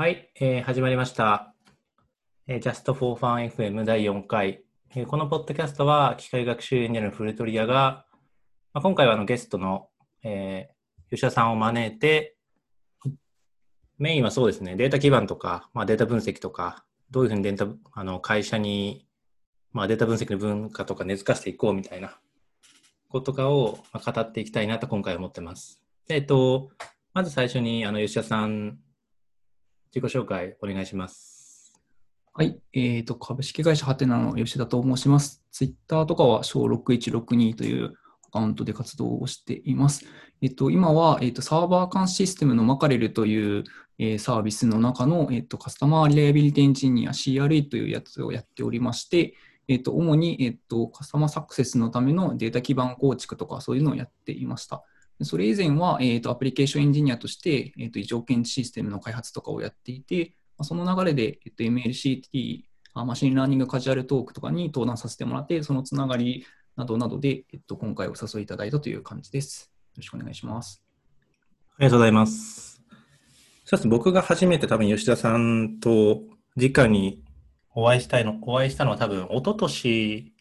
はい、えー始まりました。えー Just for Fun FM 第4回。えーこのポッドキャストは機械学習エンジニアのフルトリアが、まあ、今回はあのゲストの、えー吉田さんを招いて、メインはそうですね、データ基盤とか、まあ、データ分析とか、どういうふうにデータあの会社に、まあ、データ分析の文化とか根付かせていこうみたいなことかをまあ語っていきたいなと今回思ってます。えっと、まず最初にあの吉田さん、自己紹介お願いします。はい、えー、と株式会社ハテナの吉田と申します。ツイッターとかは小6162というアカウントで活動をしています。えっと、今は、えっと、サーバー間システムのマカレルという、えーサービスの中の、えっと、カスタマーリレービリティエンジニア CRE というやつをやっておりまして、えっと、主に、えっと、カスタマーサクセスのためのデータ基盤構築とかそういうのをやっていました。それ以前は、えっと、アプリケーションエンジニアとして、えっと、異常検知システムの開発とかをやっていて、まあその流れで、えっと、MLCT、 Machine Learning Casual Talk とかに登壇させてもらって、そのつながりなどなどで、えっと、今回お誘いいただいたという感じです。よろしくお願いします。ありがとうございます。そうです僕が初めて多分吉田さんと直にお会いしたいの、お会いしたのは多分一昨年、一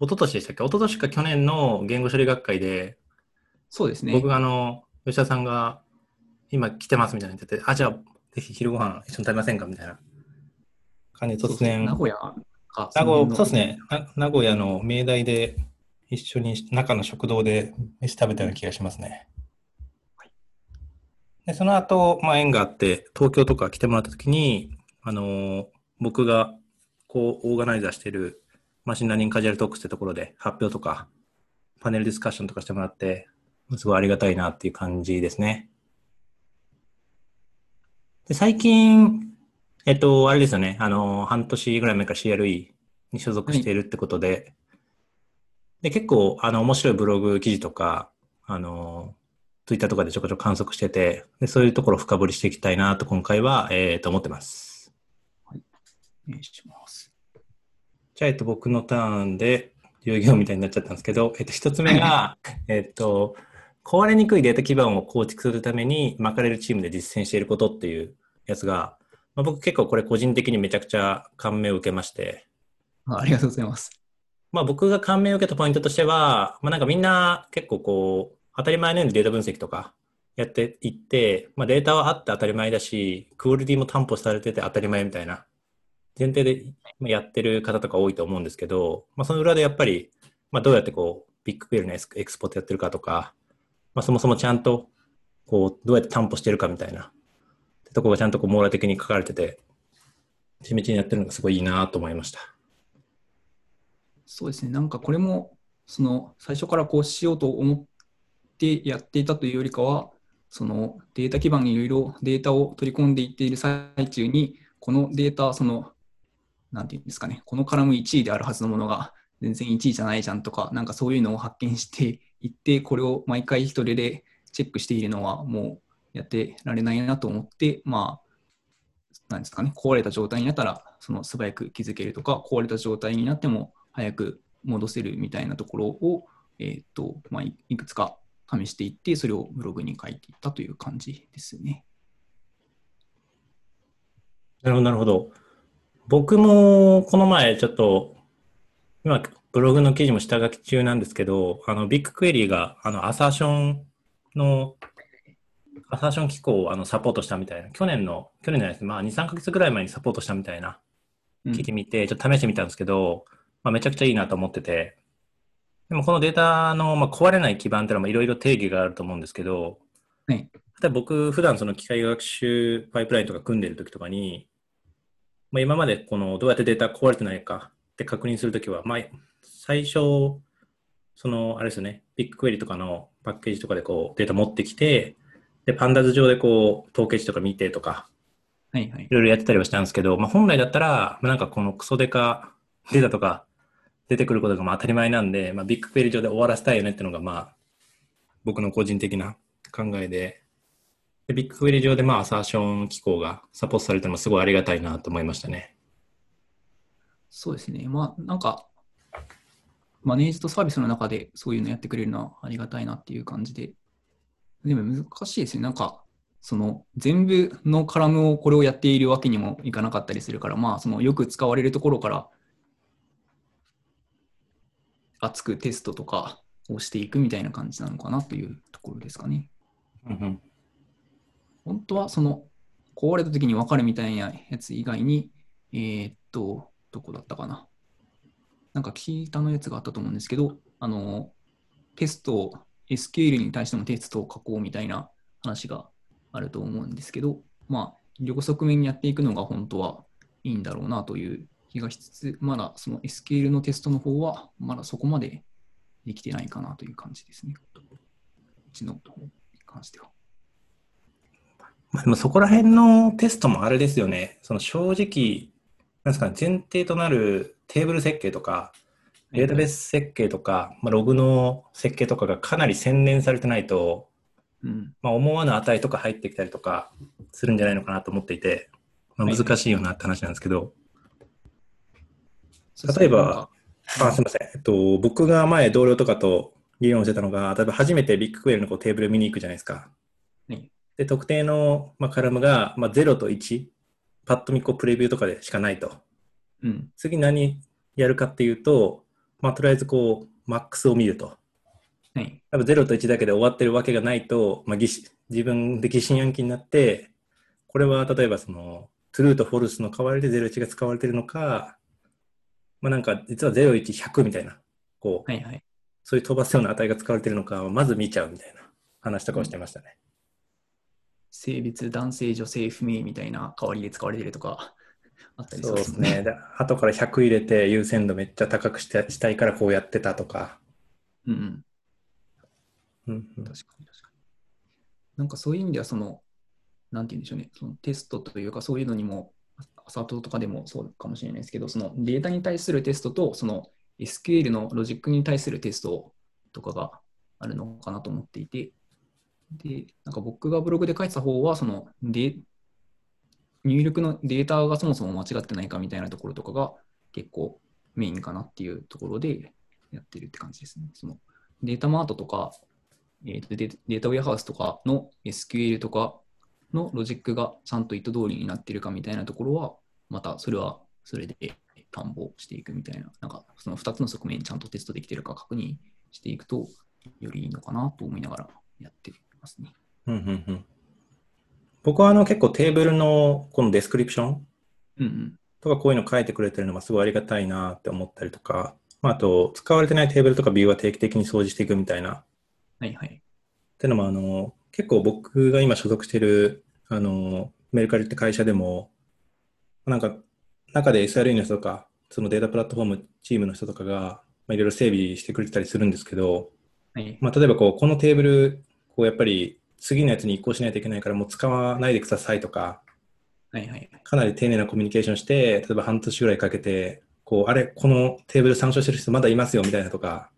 昨年でしたっけ？一昨年か去年の言語処理学会で、そうですね。僕があの、吉田さんが今来てますみたいな言ってて、あ、じゃあぜひ昼ご飯一緒に食べませんかみたいな感じで突然、名古屋か。名古のそうですね。な名古屋の明大で一緒に中の食堂で飯食べたような気がしますね。でその後、まあ、縁があって、東京とか来てもらった時に、あのー僕がこうオーガナイザーしてる Machine Learning Casual Talks ってところで発表とかパネルディスカッションとかしてもらって、すごいありがたいなっていう感じですね。で最近、えっと、あれですよね、あの、半年ぐらい前から CRE に所属しているってことで、で、結構、あの、面白いブログ記事とか、あの、ツイッターとかでちょこちょこ観測してて、でそういうところを深掘りしていきたいなと今回は、えー、と思ってます。お願いします。じゃあ、えっと、僕のターンで、遊戯王みたいになっちゃったんですけど、えっと、一つ目が、えっと、壊れにくいデータ基盤を構築するために、巻かれるチームで実践していることっていうやつが、まあ、僕結構これ個人的にめちゃくちゃ感銘を受けまして、あありがとうございます。まあ僕が感銘を受けたポイントとしては、まあなんかみんな結構こう、当たり前のようにデータ分析とかやっていって、まあデータはあって当たり前だし、クオリティも担保されてて当たり前みたいな前提でやってる方とか多いと思うんですけど、まあその裏でやっぱり、まあどうやってこう、ビッグクエリのエクスポートやってるかとか、まあそもそもちゃんとこう、どうやって担保してるかみたいな、とこがちゃんとこう網羅的に書かれてて、地道にやってるのがすごいいいなと思いました。そうですね。なんかこれも、その、最初からこうしようと思ってやっていたというよりかは、そのデータ基盤にいろいろデータを取り込んでいっている最中に、このデータ、その、なんていうんですかね、このカラム1位であるはずのものが全然1位じゃないじゃんとか、なんかそういうのを発見していって、これを毎回一人でチェックしているのはもうやってられないなと思って、まあ、なんですかね、壊れた状態になったら、その素早く気づけるとか、壊れた状態になっても早く戻せるみたいなところを、えーっとまあ、いくつか試していって、それをブログに書いていったという感じですね。なるほど、なるほど。僕もこの前ちょっと、今ブログの記事も下書き中なんですけど、あのビッグクエリーがあのアサーションの、アサーション機構をあのサポートしたみたいな、去年の、去年じゃないです。まあ2、3ヶ月ぐらい前にサポートしたみたいなうん。記事見て、ちょっと試してみたんですけど、まあ、めちゃくちゃいいなと思ってて、でもこのデータの、まあ、壊れない基盤っていうのもいろいろ定義があると思うんですけど、はい。例えば僕、普段その機械学習パイプラインとか組んでるときとかに、まあ、今までこのどうやってデータ壊れてないかって確認するときは、まあ、最初、その、あれですよね、ビッグクエリとかのパッケージとかでこうデータ持ってきて、で、パンダズ上でこう統計値とか見てとか、はいはいい。ろいろやってたりはしたんですけど、まあ、本来だったら、まあ、なんかこのクソデカデータとか出てくることがまあ当たり前なんで、まあ、ビッグクエリ上で終わらせたいよねっていうのが、まあ、僕の個人的な考えで、でビッグクエリ上でまあアサーション機構がサポートされてるのもすごいありがたいなと思いましたね。そうですね。まあ、なんか、マネージドサービスの中でそういうのやってくれるのはありがたいなっていう感じで。でも難しいですね。なんか、その全部のカラムをこれをやっているわけにもいかなかったりするから、まあ、そのよく使われるところから厚くテストとかをしていくみたいな感じなのかなというところですかね。うんうん本当はその壊れた時に分かるみたいなやつ以外に、えーっと、どこだったかな。なんか聞いたのやつがあったと思うんですけど、あの、テスト、SQL に対してもテストを書こうみたいな話があると思うんですけど、まあ、両側面にやっていくのが本当はいいんだろうなという気がしつつ、まだその SQL のテストの方は、まだそこまでできてないかなという感じですね。うちの方に関しては。まあ、でもそこら辺のテストもあれですよね。その正直、なんですかね、前提となるテーブル設計とか、データベース設計とか、まあ、ログの設計とかがかなり洗練されてないと、うん。まあ、思わぬ値とか入ってきたりとかするんじゃないのかなと思っていて、まあ、はい。難しいよなって話なんですけど、例えばあすみません、えっと、僕が前同僚とかと議論してたのが、例えば初めてビッグクエリのこうテーブル見に行くじゃないですか。はい。で、特定の、まあ、カラムが、まあ、0と1、パッと見こうプレビューとかでしかないと。うん。次何やるかっていうと、まあ、とりあえずこう、マックスを見ると。はい。多分0と1だけで終わってるわけがないと、まあ、自分で疑心暗鬼になって、これは例えばその、トゥルーとフォルスの代わりで01が使われてるのか、まあ、なんか実は01、100みたいな、こう、はいはい。そういう飛ばすような値が使われてるのかをまず見ちゃうみたいな話とかをしてましたね。性別、男性、女性、不明みたいな代わりで使われてるとかあったりそうですね。。で後から100入れて優先度めっちゃ高くしてしたいからこうやってたとか。うんうん。うんうん確かに確かに。なんかそういう意味では、その、なんて言うんでしょうね、そのテストというか、そういうのにも、アサートとかでもそうかもしれないですけど、そのデータに対するテストと、その SQL のロジックに対するテストとかがあるのかなと思っていて、で、なんか僕がブログで書いてた方は、そのデ入力のデータがそもそも間違ってないかみたいなところとかが結構メインかなっていうところでやってるって感じですね。そのデータマートとか、えーとデーデータウェアハウスとかの SQL とかのロジックがちゃんと意図通りになってるかみたいなところは、またそれはそれで担保していくみたいな、なんかその2つの側面ちゃんとテストできてるか確認していくとよりいいのかなと思いながらやってますね。うんうんうん僕はあの結構テーブルのこのデスクリプションうんうん。とかこういうの書いてくれてるのがすごいありがたいなって思ったりとか、まあ、あと使われてないテーブルとかビューは定期的に掃除していくみたいなはいはい。っていうのもあの結構僕が今所属してるあのメルカリって会社でもなんか中で SRE の人とかそのデータプラットフォームチームの人とかがまあいろいろ整備してくれてたりするんですけど、はい。まあ、例えばこうこのテーブルこうやっぱり次のやつに移行しないといけないからもう使わないでくださいとかはいはい。かなり丁寧なコミュニケーションして例えば半年ぐらいかけてこうあれこのテーブル参照してる人まだいますよみたいなとか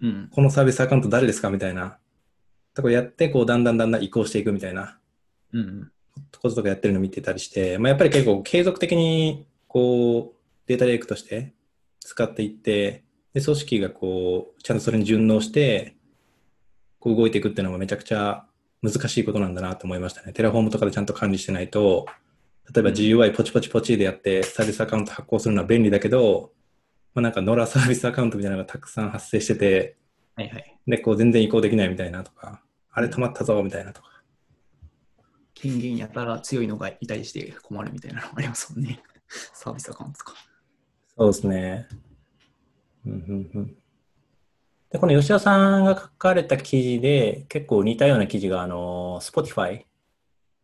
うん。このサービスアカウント誰ですかみたいなとこやってこうだんだんだんだん移行していくみたいなうんうん。こととかやってるの見てたりして、まあ、やっぱり結構継続的にこうデータレイクとして使っていってで組織がこうちゃんとそれに順応してこう動いていくっていうのはめちゃくちゃ難しいことなんだなと思いましたね。 Terraform とかでちゃんと管理してないと例えば GUI ポチポチポチでやってサービスアカウント発行するのは便利だけど、まあ、なんか野良サービスアカウントみたいなのがたくさん発生しててはいはい。でこう全然移行できないみたいなとかあれ止まったぞみたいなとか権限やたら強いのがいたりして困るみたいなのもありますもんね。サービスアカウントとか。そうですね。うんうんうん、でこの吉田さんが書かれた記事で結構似たような記事があの Spotify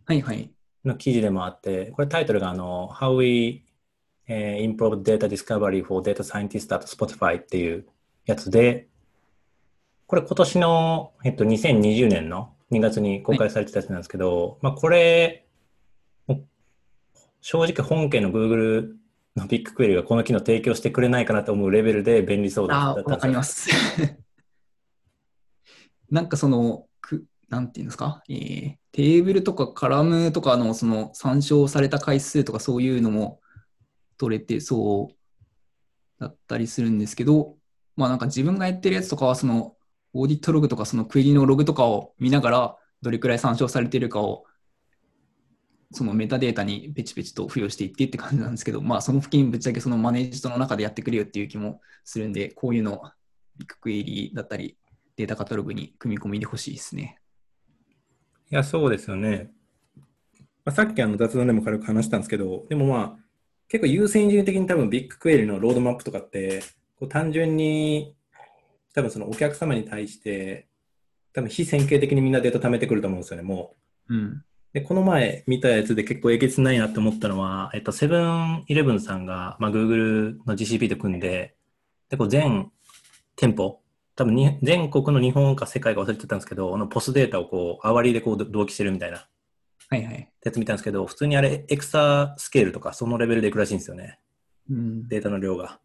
はいはい。の記事でもあって、これタイトルがあの How We、えー Improve Data Discovery for Data Scientists at Spotify っていうやつで、これ今年の、えっと、2020年の2月に公開されてたやつなんですけど、まあこれ、正直本家の Google のビッグクエリがこの機能提供してくれないかなと思うレベルで便利そうだ、ったわかります。なんかその、くなんていうんですか、えーテーブルとかカラムとかのその参照された回数とかそういうのも取れてそうだったりするんですけど、まあなんか自分がやってるやつとかはそのオーディットログとかそのクエリのログとかを見ながらどれくらい参照されてるかをそのメタデータにペチペチと付与していってって感じなんですけど、まあ、その付近ぶっちゃけそのマネージトの中でやってくれよっていう気もするんで、こういうのビッグクエリだったり、データカタログに組み込みでほしいですね。いや、そうですよね。まあ、さっきあの雑談でも軽く話したんですけど、でもまあ、結構優先順位的に多分ビッグクエリのロードマップとかって、こう単純に多分そのお客様に対して、多分非線形的にみんなデータ貯めてくると思うんですよね、もう。うん。で、この前見たやつで結構えげつないなって思ったのは、えっと、セブンイレブンさんが、まあ、Google の GCP と組んで、で、こう全店舗、多分に全国の日本か世界か忘れてたんですけど、あのポスデータをこう、あわりでこう同期してるみたいな。はいはい。やつ見たんですけど、普通にあれ、エクサスケールとか、そのレベルでいくらしいんですよね。うん、データの量が。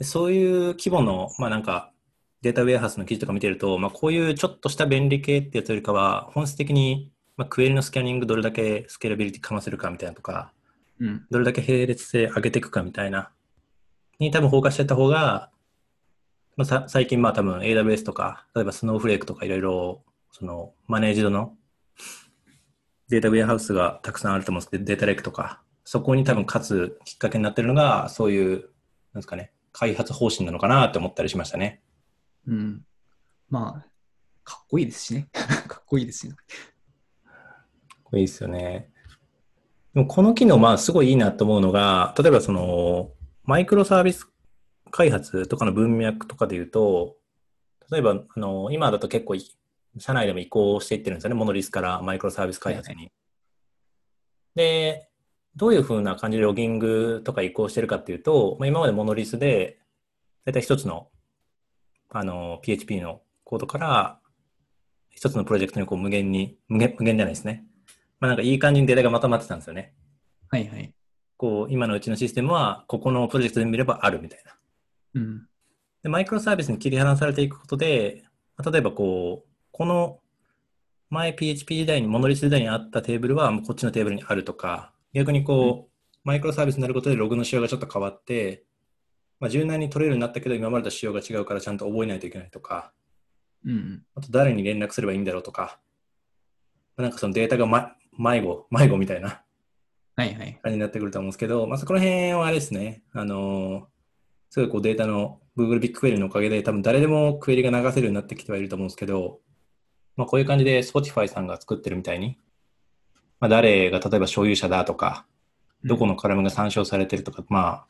そういう規模の、まあなんか、データウェアハウスの記事とか見てると、まあこういうちょっとした便利系ってやつよりかは、本質的にまあ、クエリのスキャニングどれだけスケーラビリティかませるかみたいなとか、うん、どれだけ並列性上げていくかみたいな、に多分フォーカスしてた方が、まあ、最近まあ多分 AWS とか、例えばスノーフレークとかいろいろ、そのマネージドのデータウェアハウスがたくさんあると思うんですけど、データレックとか、そこに多分勝つきっかけになってるのが、そういう、なんですかね、開発方針なのかなって思ったりしましたね。うん。まあ、かっこいいですしね。かっこいいですよ。いいですよね。でもこの機能、まあ、すごいいいなと思うのが、例えばその、マイクロサービス開発とかの文脈とかで言うと、例えば、あの、今だと結構、社内でも移行していってるんですよね、モノリスからマイクロサービス開発に。で、どういうふうな感じでロギングとか移行してるかっていうと、まあ、今までモノリスで、だいたい一つの、あの、PHP のコードから、一つのプロジェクトにこう無限に、無限無限じゃないですね。まあ、なんかいい感じにデータがまとまってたんですよね。はいはい。こう、今のうちのシステムは、ここのプロジェクトで見ればあるみたいな。うん。で、マイクロサービスに切り離されていくことで、例えばこう、この前 PHP 時代に、モノリス時代にあったテーブルは、もうこっちのテーブルにあるとか、逆にこう、うん、マイクロサービスになることでログの仕様がちょっと変わって、まあ、柔軟に取れるようになったけど、今までと仕様が違うからちゃんと覚えないといけないとか、うん、あと誰に連絡すればいいんだろうとか、なんかそのデータが、ま、迷子、迷子みたいなはいはい。感じになってくると思うんですけど、まあ、そこら辺はあれですね、あのすごいこうデータの Google ビッグクエリのおかげで、多分誰でもクエリが流せるようになってきてはいると思うんですけど、まあ、こういう感じで Spotify さんが作ってるみたいに、まあ、誰が例えば所有者だとか、どこのカラムが参照されてるとか、うん、まあ、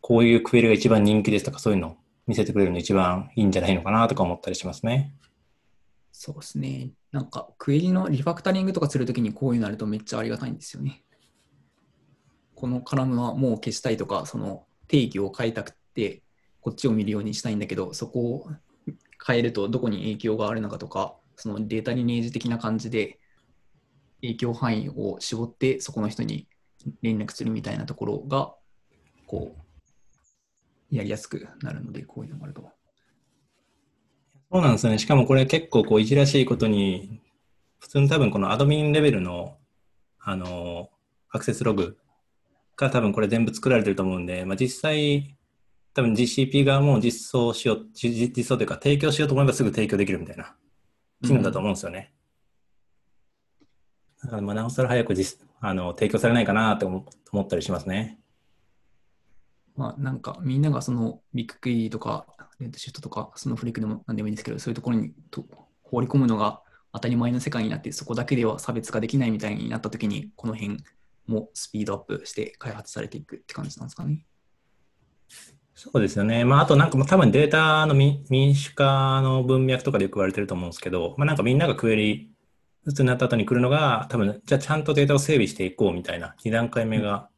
こういうクエリが一番人気ですとか、そういうのを見せてくれるの一番いいんじゃないのかなとか思ったりしますね。そうですね。なんか、クエリのリファクタリングとかするときにこういうのあるとめっちゃありがたいんですよね。このカラムはもう消したいとか、その定義を変えたくて、こっちを見るようにしたいんだけど、そこを変えるとどこに影響があるのかとか、そのデータリネージ的な感じで影響範囲を絞って、そこの人に連絡するみたいなところが、こう、やりやすくなるので、こういうのがあると。そうなんですね。しかもこれ結構こういじらしいことに、普通に多分このアドミンレベルの、あの、アクセスログが多分これ全部作られてると思うんで、まあ、実際、多分 GCP 側も実装しよう、実装というか提供しようと思えばすぐ提供できるみたいな機能だと思うんですよね。だからまあなおさら早く実あの提供されないかなと思ったりしますね。まあなんかみんながそのビッグクイーとかレッドシフトとか、そのフリックでも何でもいいんですけど、そういうところにと放り込むのが当たり前の世界になって、そこだけでは差別化できないみたいになったときに、この辺もスピードアップして開発されていくって感じなんですかね。そうですよね。まあ、あとなんか多分データの民主化の文脈とかでよく言われてると思うんですけど、まあ、なんかみんながクエリずつになった後に来るのが、多分じゃあちゃんとデータを整備していこうみたいな2段階目が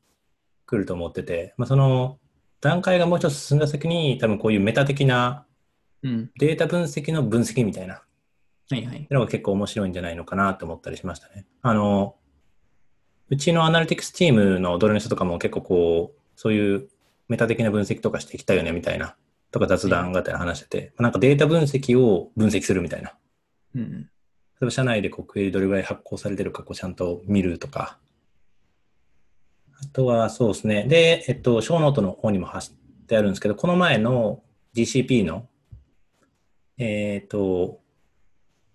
来ると思ってて、まあ、その段階がもうちょっと進んだ先に、多分こういうメタ的なデータ分析の分析みたいな、はいはい。のが結構面白いんじゃないのかなと思ったりしましたね。あの、うちのアナリティクスチームのドルの人とかも結構こう、そういうメタ的な分析とかしていきたいよねみたいな、とか雑談がたり話してて、なんかデータ分析を分析するみたいな。うん。例えば社内でこうクエリどれぐらい発行されてるかこうちゃんと見るとか、あとはそうですね。で、えっと、ショーノートの方にも走ってあるんですけど、この前の GCP の、えっ、と、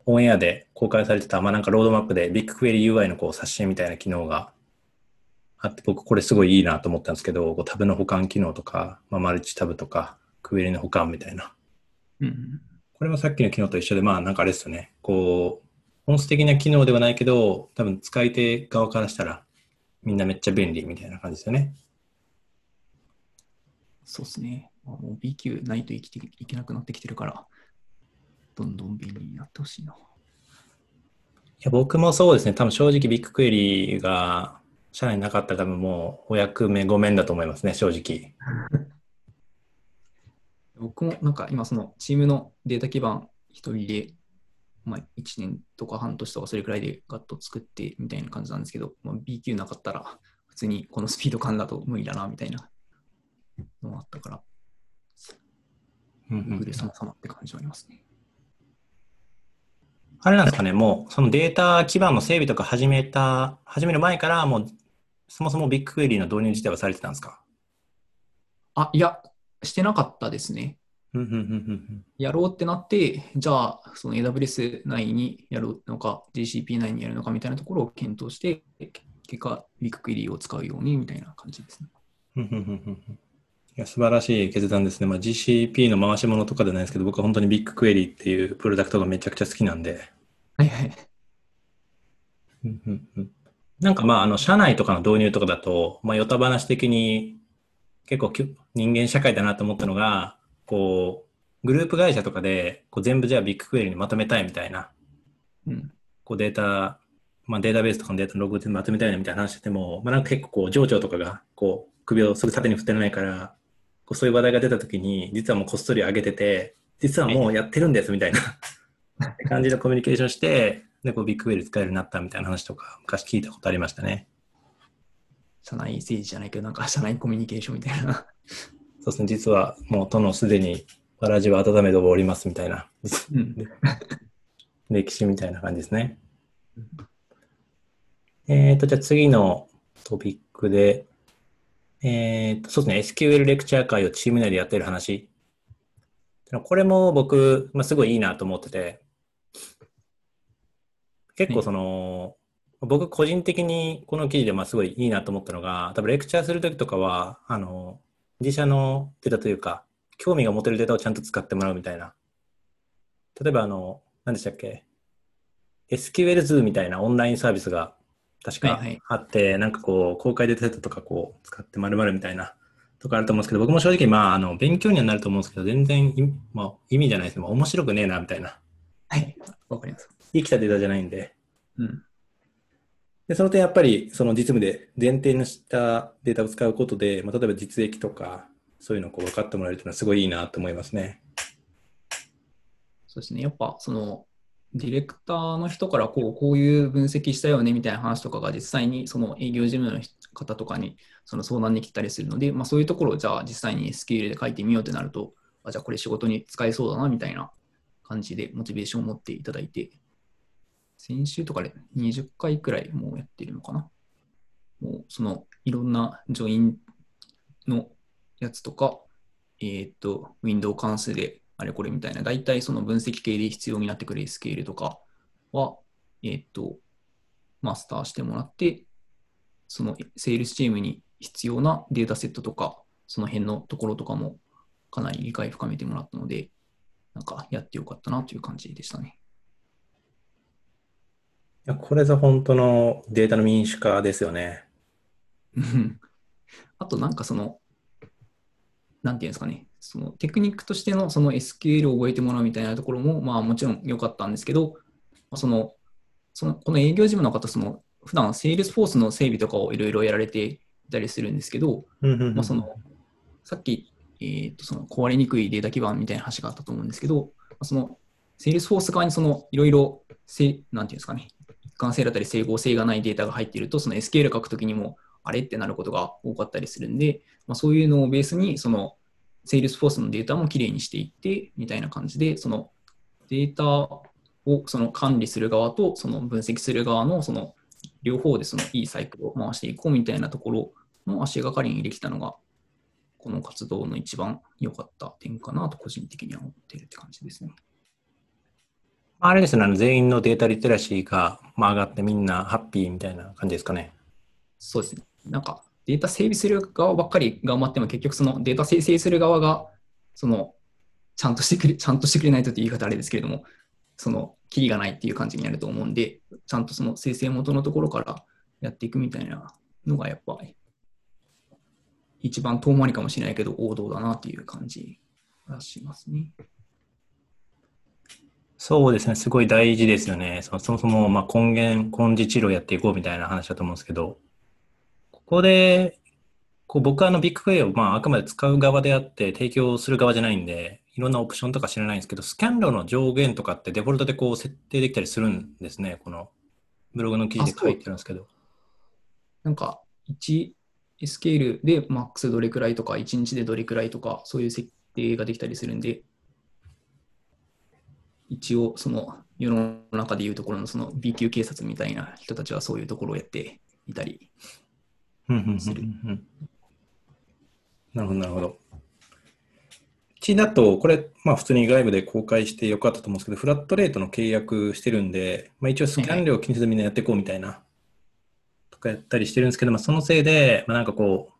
オンエアで公開されてた、まあ、なんかロードマップでビッグクエリ UI のこう冊子みたいな機能があって、僕これすごいいいなと思ったんですけど、こうタブの保管機能とか、まあ、マルチタブとか、クエリの保管みたいな。うん。これもさっきの機能と一緒で、まあなんかあれですよね。こう、本質的な機能ではないけど、多分使い手側からしたら、みんなめっちゃ便利みたいな感じですよね。そうですね。まあもう B 級ないと生きていけなくなってきてるから、どんどん便利になってほしいな。いや僕もそうですね。多分正直ビッグクエリが社内になかったら多分もうお役目ごめんだと思いますね、正直。僕もなんか今そのチームのデータ基盤一人で、まあ、1年とか半年とかそれくらいでガッと作ってみたいな感じなんですけど、まあ、B 級なかったら普通にこのスピード感だと無理だなみたいなのがあったから、うんうん Google 様々って感じはありますね。あれなんですかね、もうそのデータ基盤の整備とか始めた、始める前からもうそもそもビッグクエリの導入自体はされてたんですか？あ、いや、してなかったですね。やろうってなって、じゃあ、その AWS 内にやるのか、GCP 内にやるのかみたいなところを検討して、結果、ビッグクエリを使うようにみたいな感じですね。いや素晴らしい決断ですね。まあ、GCP の回し物とかじゃないですけど、僕は本当にビッグクエリっていうプロダクトがめちゃくちゃ好きなんで。はいはい。うんうんうんなんかまあ、あの、社内とかの導入とかだと、まあ、ヨタ話的に結構人間社会だなと思ったのが、こう、グループ会社とかで、こう全部じゃあビッグクエリにまとめたいみたいな、うん。こうデータ、まあ、データベースとかのデータのログでまとめたいなみたいな話してても、まあ、なんか結構こう、上長とかが、こう、首をすぐ縦に振ってないから、こうそういう話題が出た時に、実はもうこっそり上げてて、実はもうやってるんですみたいな感じのコミュニケーションして、で、こうビッグクエリ使えるようになったみたいな話とか、昔聞いたことありましたね。社内政治じゃないけど、なんか社内コミュニケーションみたいな。そうですね、実はもう殿すでにわらじは温めておりますみたいな、うん。歴史みたいな感じですね。えっ、と、じゃあ次のトピックで、えっ、と、そうですね、SQL レクチャー会をチーム内でやってる話。これも僕、まあ、すごいいいなと思ってて、結構その、僕個人的にこの記事でまあすごいいいなと思ったのが、多分レクチャーするときとかは、あの、自社のデータというか、興味が持てるデータをちゃんと使ってもらうみたいな。例えばあの、何でしたっけ ?SQL 図みたいなオンラインサービスが確かはいはいあって、なんかこう、公開データセットとかこう、使ってまるみたいなとかあると思うんですけど、僕も正直まあ、あの、勉強にはなると思うんですけど、全然まあ、意味じゃないですね。まあ面白くねえな、みたいな。はい。わかります。生きたデータじゃないんで。うん。で、その点やっぱり、その実務で前提にしたデータを使うことで、まあ、例えば実益とか、そういうのをこう分かってもらえるというのはすごいいいなと思いますね。そうですね。やっぱ、その、ディレクターの人からこうこういう分析したよねみたいな話とかが実際にその営業事務の方とかにその相談に来たりするので、まあ、そういうところをじゃあ実際に SQL で書いてみようってなると、あじゃあこれ仕事に使えそうだなみたいな感じでモチベーションを持っていただいて、先週とかで20回くらいもうやってるのかな。もうそのいろんなジョインのやつとか、えっ、と、ウィンドウ関数であれこれみたいな、大体その分析系で必要になってくる SQL とかは、えっ、と、マスターしてもらって、そのセールスチームに必要なデータセットとか、その辺のところとかもかなり理解深めてもらったので、なんかやってよかったなという感じでしたね。いやこれぞ本当のデータの民主化ですよね。う んあとなんかその、なんていうんですかね、そのテクニックとしてのその SQL を覚えてもらうみたいなところも、まあもちろん良かったんですけど、まあその、そのこの営業事務の方、その普段 Salesforce の整備とかをいろいろやられていたりするんですけど、まあ、そのさっき、えー、とその壊れにくいデータ基盤みたいな話があったと思うんですけど、まあその Salesforce 側にそのいろいろせ、なんていうんですかね、一貫性だったり整合性がないデータが入っていると、その SQL 書くときにも、あれってなることが多かったりするんで、まあ、そういうのをベースに、その Salesforce のデータもきれいにしていって、みたいな感じで、そのデータをその管理する側と、その分析する側のその両方でそのいいサイクルを回していこうみたいなところの足がかりにできたのが、この活動の一番良かった点かなと個人的には思っているって感じですね。あれですね、あの全員のデータリテラシーが、まあ、上がってみんなハッピーみたいな感じですかね。そうですね。なんかデータ整備する側ばっかり頑張っても結局そのデータ生成する側がそのちゃんとしてくれ、ちゃんとしてくれないとって言い方あれですけれども、そのキリがないっていう感じになると思うんで、ちゃんとその生成元のところからやっていくみたいなのがやっぱ一番遠回りかもしれないけど王道だなっていう感じがしますね。そうですね、すごい大事ですよね。そそもそもまあ根源、根治治療やっていこうみたいな話だと思うんですけど、ここで、こう僕はあのビッグクエイをまああくまで使う側であって提供する側じゃないんで、いろんなオプションとか知らないんですけど、スキャン量の上限とかってデフォルトでこう設定できたりするんですね。このブログの記事で書いてるんですけど。なんか1スケールでマックスどれくらいとか、1日でどれくらいとか、そういう設定ができたりするんで、一応その世の中でいうところのその B 級警察みたいな人たちはそういうところをやっていたりうんうんうんうんなるほど、なるほど。うちだと、これ、まあ普通に外部で公開してよかったと思うんですけど、フラットレートの契約してるんで、まあ一応スキャン量を気にせずみんなやっていこうみたいな、とかやったりしてるんですけど、まあそのせいで、まあなんかこ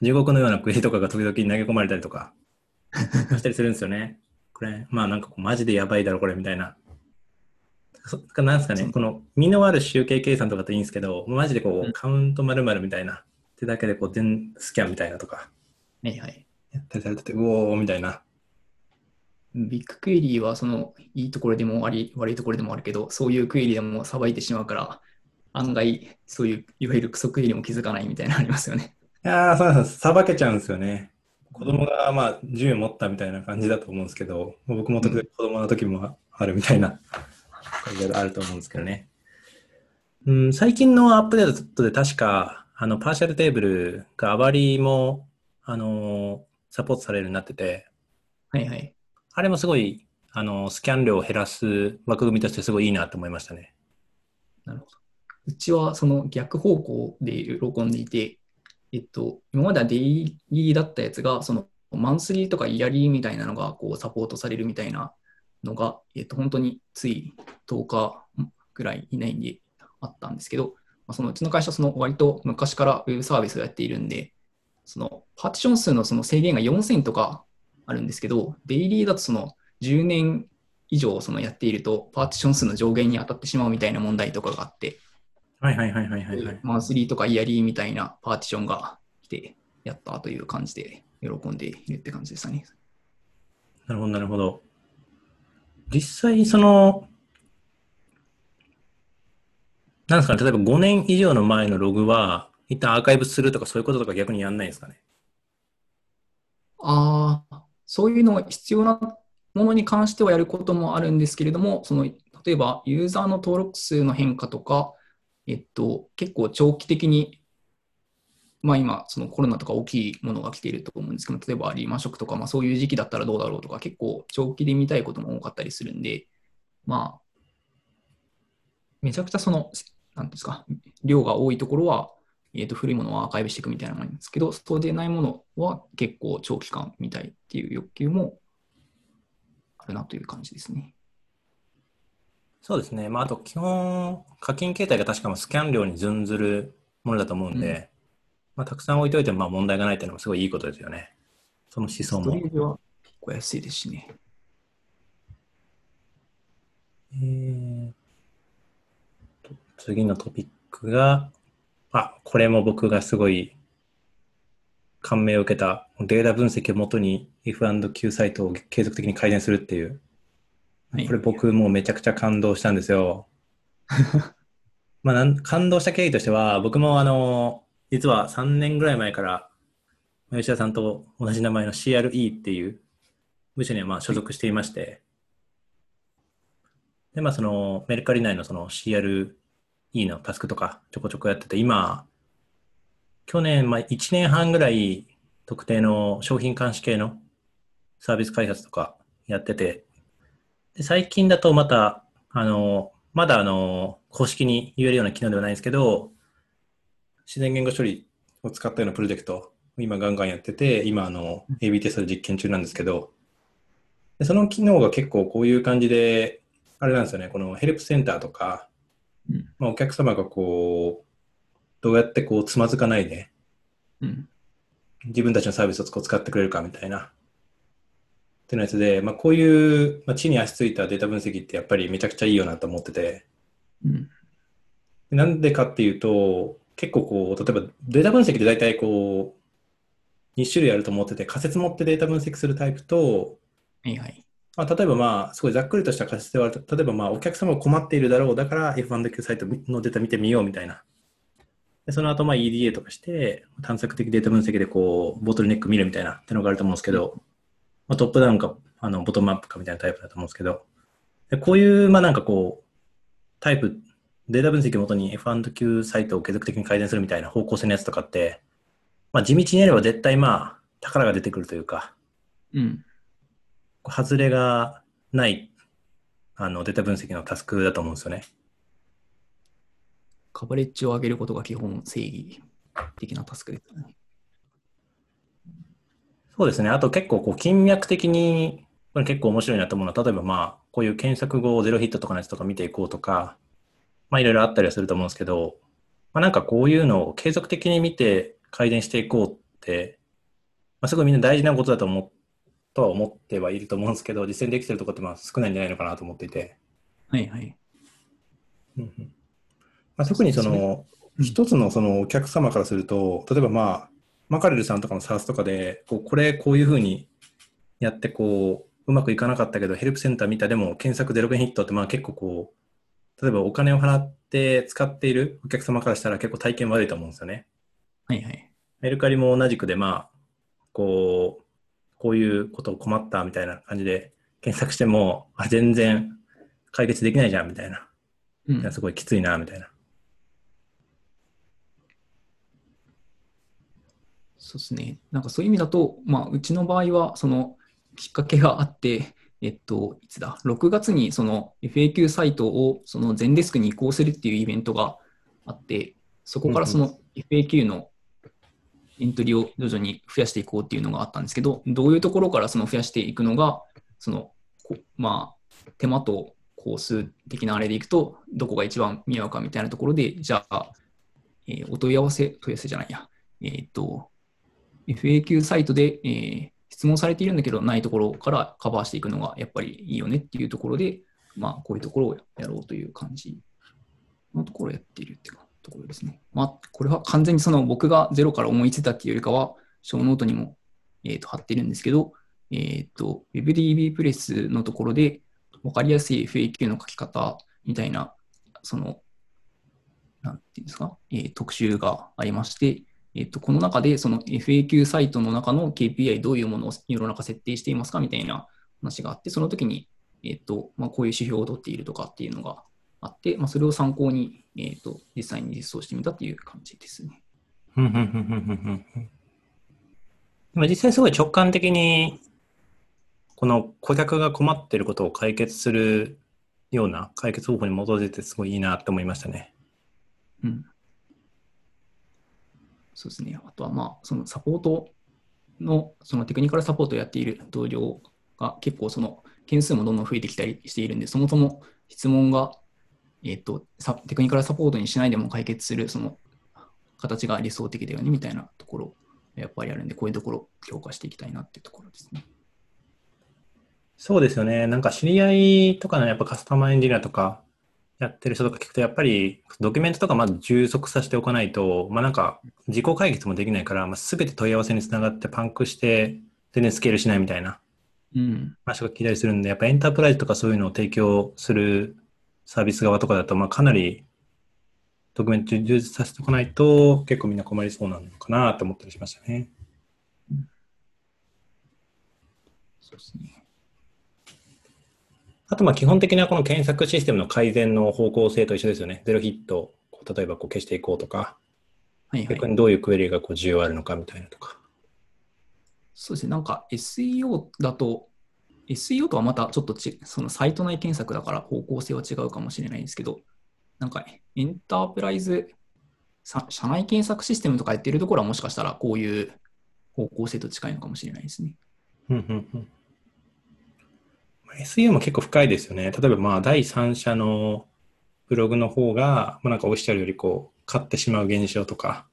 う、地獄のようなクエリとかが時々投げ込まれたりとか、したりするんですよね。これ、まあなんかこう、マジでやばいだろ、これ、みたいな。そなんですかね、この、身のある集計計算とかっていいんですけど、マジでこう、うんカウント〇〇みたいな、ってだけでこう、全スキャンみたいなとか、はいはい。やったりされてて、うおーみたいな。ビッグクエリーはそのいいところでもあり悪いところでもあるけど、そういうクエリでもさばいてしまうから、案外そういういわゆるクソクエリも気づかないみたいなのありますよね。いやー、そうなんです。さばけちゃうんですよね。子供がまあ銃持ったみたいな感じだと思うんですけど、僕も時々子供の時もあるみたいな 感じがあると思うんですけどね。うん、最近のアップデートで確か、あの、パーシャルテーブルがあまりも、あのーサポートされるようになってて、はいはい。あれもすごい、あの、スキャン量を減らす枠組みとしてすごいいいなと思いましたね。なるほど。うちはその逆方向で喜んでいて、えっと、今まではデイリーだったやつが、そのマンスリーとかイヤリーみたいなのがこうサポートされるみたいなのが、えっと、本当につい10日ぐらい以内にあったんですけど、まあ、そのうちの会社、その割と昔からウェブサービスをやっているんで、そのパーティション数のその制限が4000とかあるんですけど、デイリーだとその10年以上そのやっていると、パーティション数の上限に当たってしまうみたいな問題とかがあって、はいはいはいはいはい、はい。マンスリーとかイヤリーみたいなパーティションが来てやったという感じで喜んでいるって感じでしたね。なるほど、なるほど。実際、その、なんですかね、例えば5年以上の前のログは、一旦アーカイブするとかそういうこととか逆にやんないんですかね？ああ、そういうのが必要なものに関してはやることもあるんですけれども、その例えばユーザーの登録数の変化とか、えっと、結構長期的に、まあ今、そのコロナとか大きいものが来ていると思うんですけど、例えばリーマンショックとか、まあそういう時期だったらどうだろうとか、結構長期で見たいことも多かったりするんで、まあ、めちゃくちゃその、なんですか、量が多いところは、えー、と古いものをアーカイブしていくみたいなのがあるんですけど、そうでないものは結構長期間見たいっていう欲求もあるなという感じですね。そうですね。まあ、あと基本、課金形態が確かスキャン量に準ずるものだと思うんで、うんまあ、たくさん置いといてもまあ問題がないっていうのもすごいいいことですよね。その思想スト。ージは結構安いですしね。えーと次のトピックが、あ、これも僕がすごい感銘を受けたデータ分析をもとに F&Q サイトを継続的に改善するっていう。はいこれ僕もうめちゃくちゃ感動したんですよ。まあなん感動した経緯としては、僕もあの、実は3年ぐらい前から、吉田さんと同じ名前の CRE っていう部署にはまあ所属していまして、で、まあそのメルカリ内のその CRE のタスクとかちょこちょこやってて、今、去年、まあ1年半ぐらい特定の商品監視系のサービス開発とかやってて、で最近だとまた、あの、まだあの、公式に言えるような機能ではないんですけど、自然言語処理を使ったようなプロジェクトを今ガンガンやってて、今あの、AB テストで実験中なんですけど、でその機能が結構こういう感じで、あれなんですよね、このヘルプセンターとか、うんまあ、お客様がこう、どうやってこうつまずかないで、うん。自分たちのサービスをこう使ってくれるかみたいな。っていうやつで、まあ、こういう、まあ、地に足ついたデータ分析ってやっぱりめちゃくちゃいいよなと思ってて、うん。なんでかっていうと、結構こう、例えばデータ分析って大体こう、2種類あると思ってて、仮説持ってデータ分析するタイプと、はいはい。まあ、例えばまあ、すごいざっくりとした仮説では、例えばまあ、お客様が困っているだろう、だから F1Q サイトのデータ見てみようみたいな。でその後まあ EDA とかして、探索的データ分析でこう、ボトルネック見るみたいなってのがあると思うんですけど、まあ、トップダウンか、あの、ボトムアップかみたいなタイプだと思うんですけど、でこういう、まあなんかこう、タイプ、データ分析をもとに F1Q サイトを継続的に改善するみたいな方向性のやつとかって、まあ地道にやれば絶対まあ、宝が出てくるというか、うん。外れがないあのデータ分析のタスクだと思うんですよね。カバレッジを上げることが基本正義的なタスクですよね。そうですね。あと結構こう金脈的に、これ結構面白いなと思うのは、例えばまあ、こういう検索後ゼロヒットとかのやつとか見ていこうとか、まあいろいろあったりはすると思うんですけど、まあなんかこういうのを継続的に見て改善していこうって、まあすごいみんな大事なことだと思う、とは思ってはいると思うんですけど、実践できてるところってまあ少ないんじゃないのかなと思っていて。はいはい。うんうんまあ、特にその、うん一つのそのお客様からすると、例えばまあ、マカレルさんとかの SARS とかで、こうこれこういうふうにやってこう、うまくいかなかったけど、ヘルプセンター見たでも検索ゼロ件ヒットってまあ結構こう、例えばお金を払って使っているお客様からしたら結構体験悪いと思うんですよね。はいはい。メルカリも同じくでまあ、こう、こういうことを困ったみたいな感じで検索しても、あ、全然解決できないじゃんみたいな。うんすごいきついなみたいな。そうですね。なんかそういう意味だと、まあ、うちの場合は、そのきっかけがあって、えっと、いつだ、6月にその FAQ サイトをその全デスクに移行するっていうイベントがあって、そこからその FAQ のエントリーを徐々に増やしていこうっていうのがあったんですけど、どういうところからその増やしていくのが、その、こまあ、手間と工数的なあれでいくと、どこが一番見合うかみたいなところで、じゃあ、えーお問い合わせ、問い合わせじゃないや、えーっと、FAQ サイトで、えー質問されているんだけど、ないところからカバーしていくのがやっぱりいいよねっていうところで、まあ、こういうところをやろうという感じのところをやっているっていうところですね。まあ、これは完全にその僕がゼロから思いついたっていうよりかは、ショーノートにも、えーと貼ってるんですけど、えーと、WebDB プレスのところで、分かりやすい FAQ の書き方みたいな、その、なんていうんですか、えー特集がありまして、えっと、この中でその FAQ サイトの中の KPI どういうものを世の中設定していますかみたいな話があって、その時に、えっとまあ、こういう指標を取っているとかっていうのがあって、まあ、それを参考に、えっと実際に実装してみたっていう感じですね。実際すごい直感的に、この顧客が困っていることを解決するような解決方法に基づいてすごいいいなって思いましたね。うん。そうですね。あとは、まあ、そのサポートの、そのテクニカルサポートをやっている同僚が結構その件数もどんどん増えてきたりしているんで、そもそも質問が、えっ、と、テクニカルサポートにしないでも解決する、その形が理想的だよねみたいなところ、やっぱりあるんで、こういうところを強化していきたいなっていうところですね。そうですよね。なんか知り合いとかのやっぱカスタマーエンジニアとかやってる人とか聞くと、やっぱりドキュメントとかまず充足させておかないと、まあなんか自己解決もできないから、まあ、全て問い合わせにつながってパンクして全然スケールしないみたいなうん。話が聞いたりするんで、やっぱエンタープライズとかそういうのを提供するサービス側とかだと、まあかなりドキュメント充実させておかないと結構みんな困りそうなのかなと思ったりしましたね。そうですね。あとまあ基本的なこの検索システムの改善の方向性と一緒ですよね。ゼロヒットを例えばこう消していこうとか、はいはい逆。にどういうクエリがこう需要あるのかみたいなとか。そうですね、なんか SEO だと、SEO とはまたちょっとちそのサイト内検索だから方向性は違うかもしれないんですけど、なんかエンタープライズ、さ社内検索システムとかやってるところはもしかしたらこういう方向性と近いのかもしれないですね。SEO も結構深いですよね。例えばまあ第三者のブログの方が、まあ、なんかオフィシャルよりこう買ってしまう現象とか、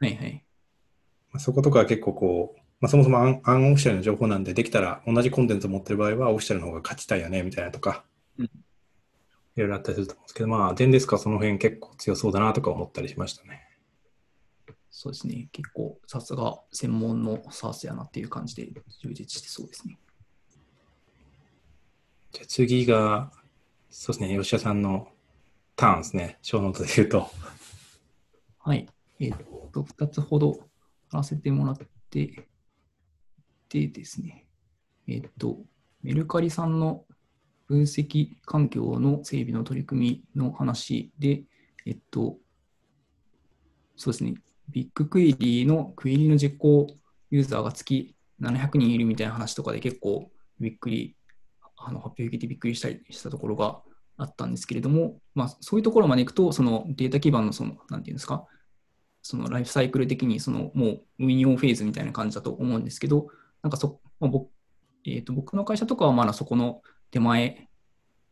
はいはい。まあ、そことかは結構こう、まあ、そもそもアンアンオフィシャルの情報なんで、できたら同じコンテンツを持ってる場合はオフィシャルの方が勝ちたいよねみたいなとか、うんいろいろあったりすると思うんですけど、まあ、デンデスカはその辺結構強そうだなとか思ったりしましたね。そうですね。結構、さすが専門の SARS やなっていう感じで充実してそうですね。じゃあ次が、そうですね、吉田さんのターンですね、小ノートで言うと。はい。えっと、2つほど貼らせてもらって、でですね、えっと、メルカリさんの分析環境の整備の取り組みの話で、えっと、そうですね、ビッグクエリのクエリの実行ユーザーが月700人いるみたいな話とかで結構びっくり、あの発表を受けてびっくりしたりしたところがあったんですけれども、まあ、そういうところまでいくと、そのデータ基盤のその、なんていうんですか、そのライフサイクル的にそのもう運用フェーズみたいな感じだと思うんですけど、なんかそ、まあ僕えーと僕の会社とかはまだそこの手前、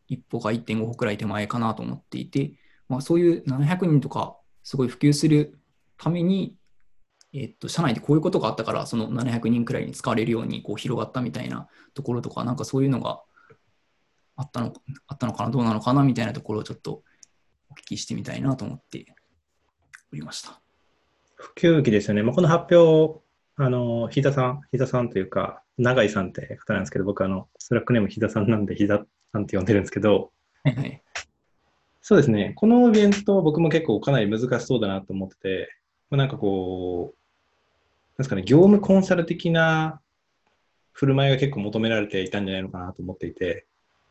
一歩か1.5歩くらい手前かなと思っていて、まあ、そういう700人とかすごい普及するために、えっと、社内でこういうことがあったから、その700人くらいに使われるようにこう広がったみたいなところとか、なんかそういうのがあったのあったのかな、どうなのかなみたいなところをちょっとお聞きしてみたいなと思っておりました。普及期ですよね。まあ、この発表、あの、ひださん、ひださんというか、永井さんって方なんですけど、僕あの、スラックネームひださんなんで、ひださんって呼んでるんですけど、はいはい。そうですね。このイベント、僕も結構かなり難しそうだなと思ってて、まあ、なんかこう、なんですかね、業務コンサル的な振る舞いが結構求められていたんじゃないのかなと思っていて、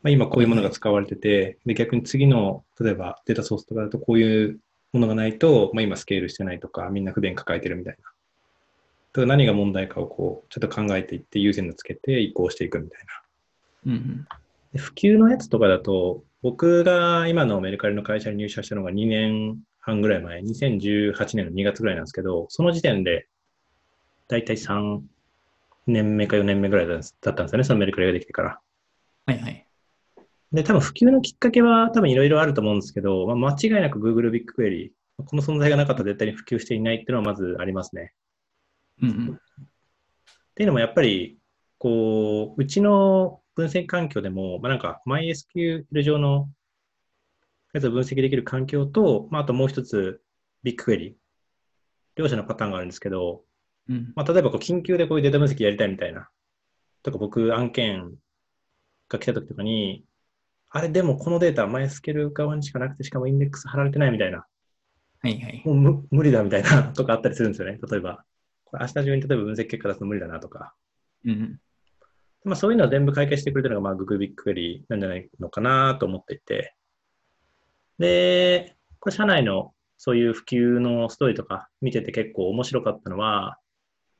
まあ、今こういうものが使われてて、で逆に次の、例えばデータソースとかだとこういうものがないと、まあ、今スケールしてないとか、みんな不便抱えてるみたいな。だから何が問題かをこう、ちょっと考えていって優先度つけて移行していくみたいな。うんうん。で普及のやつとかだと、僕が今のメルカリの会社に入社したのが2年半ぐらい前、2018年の2月ぐらいなんですけど、その時点で、だいたい3年目か4年目ぐらいだったんですよね、そのメルカリができてから。はいはい。で、多分普及のきっかけは多分いろいろあると思うんですけど、まあ、間違いなく Google ビッグクエリー、この存在がなかったら絶対に普及していないっていうのはまずありますね。うんうん。っていうのもやっぱり、こう、うちの分析環境でも、まあ、なんか MySQL 上のやつを分析できる環境と、まあ、あともう一つビッグクエリー。両者のパターンがあるんですけど、うんまあ、例えばこう緊急でこういうデータ分析やりたいみたいな。とか僕案件が来た時とかに、あれでもこのデータ MySQL 側にしかなくて、しかもインデックス貼られてないみたいな。はいはい。もう無無理だみたいな とかあったりするんですよね。例えば、これ明日中に例えば分析結果出すの無理だなとか。うんうん。まあ、そういうのを全部解決してくれてるのが、まあ、Google ビッグクエリーなんじゃないのかなと思っていて。で、これ社内のそういう普及のストーリーとか見てて結構面白かったのは、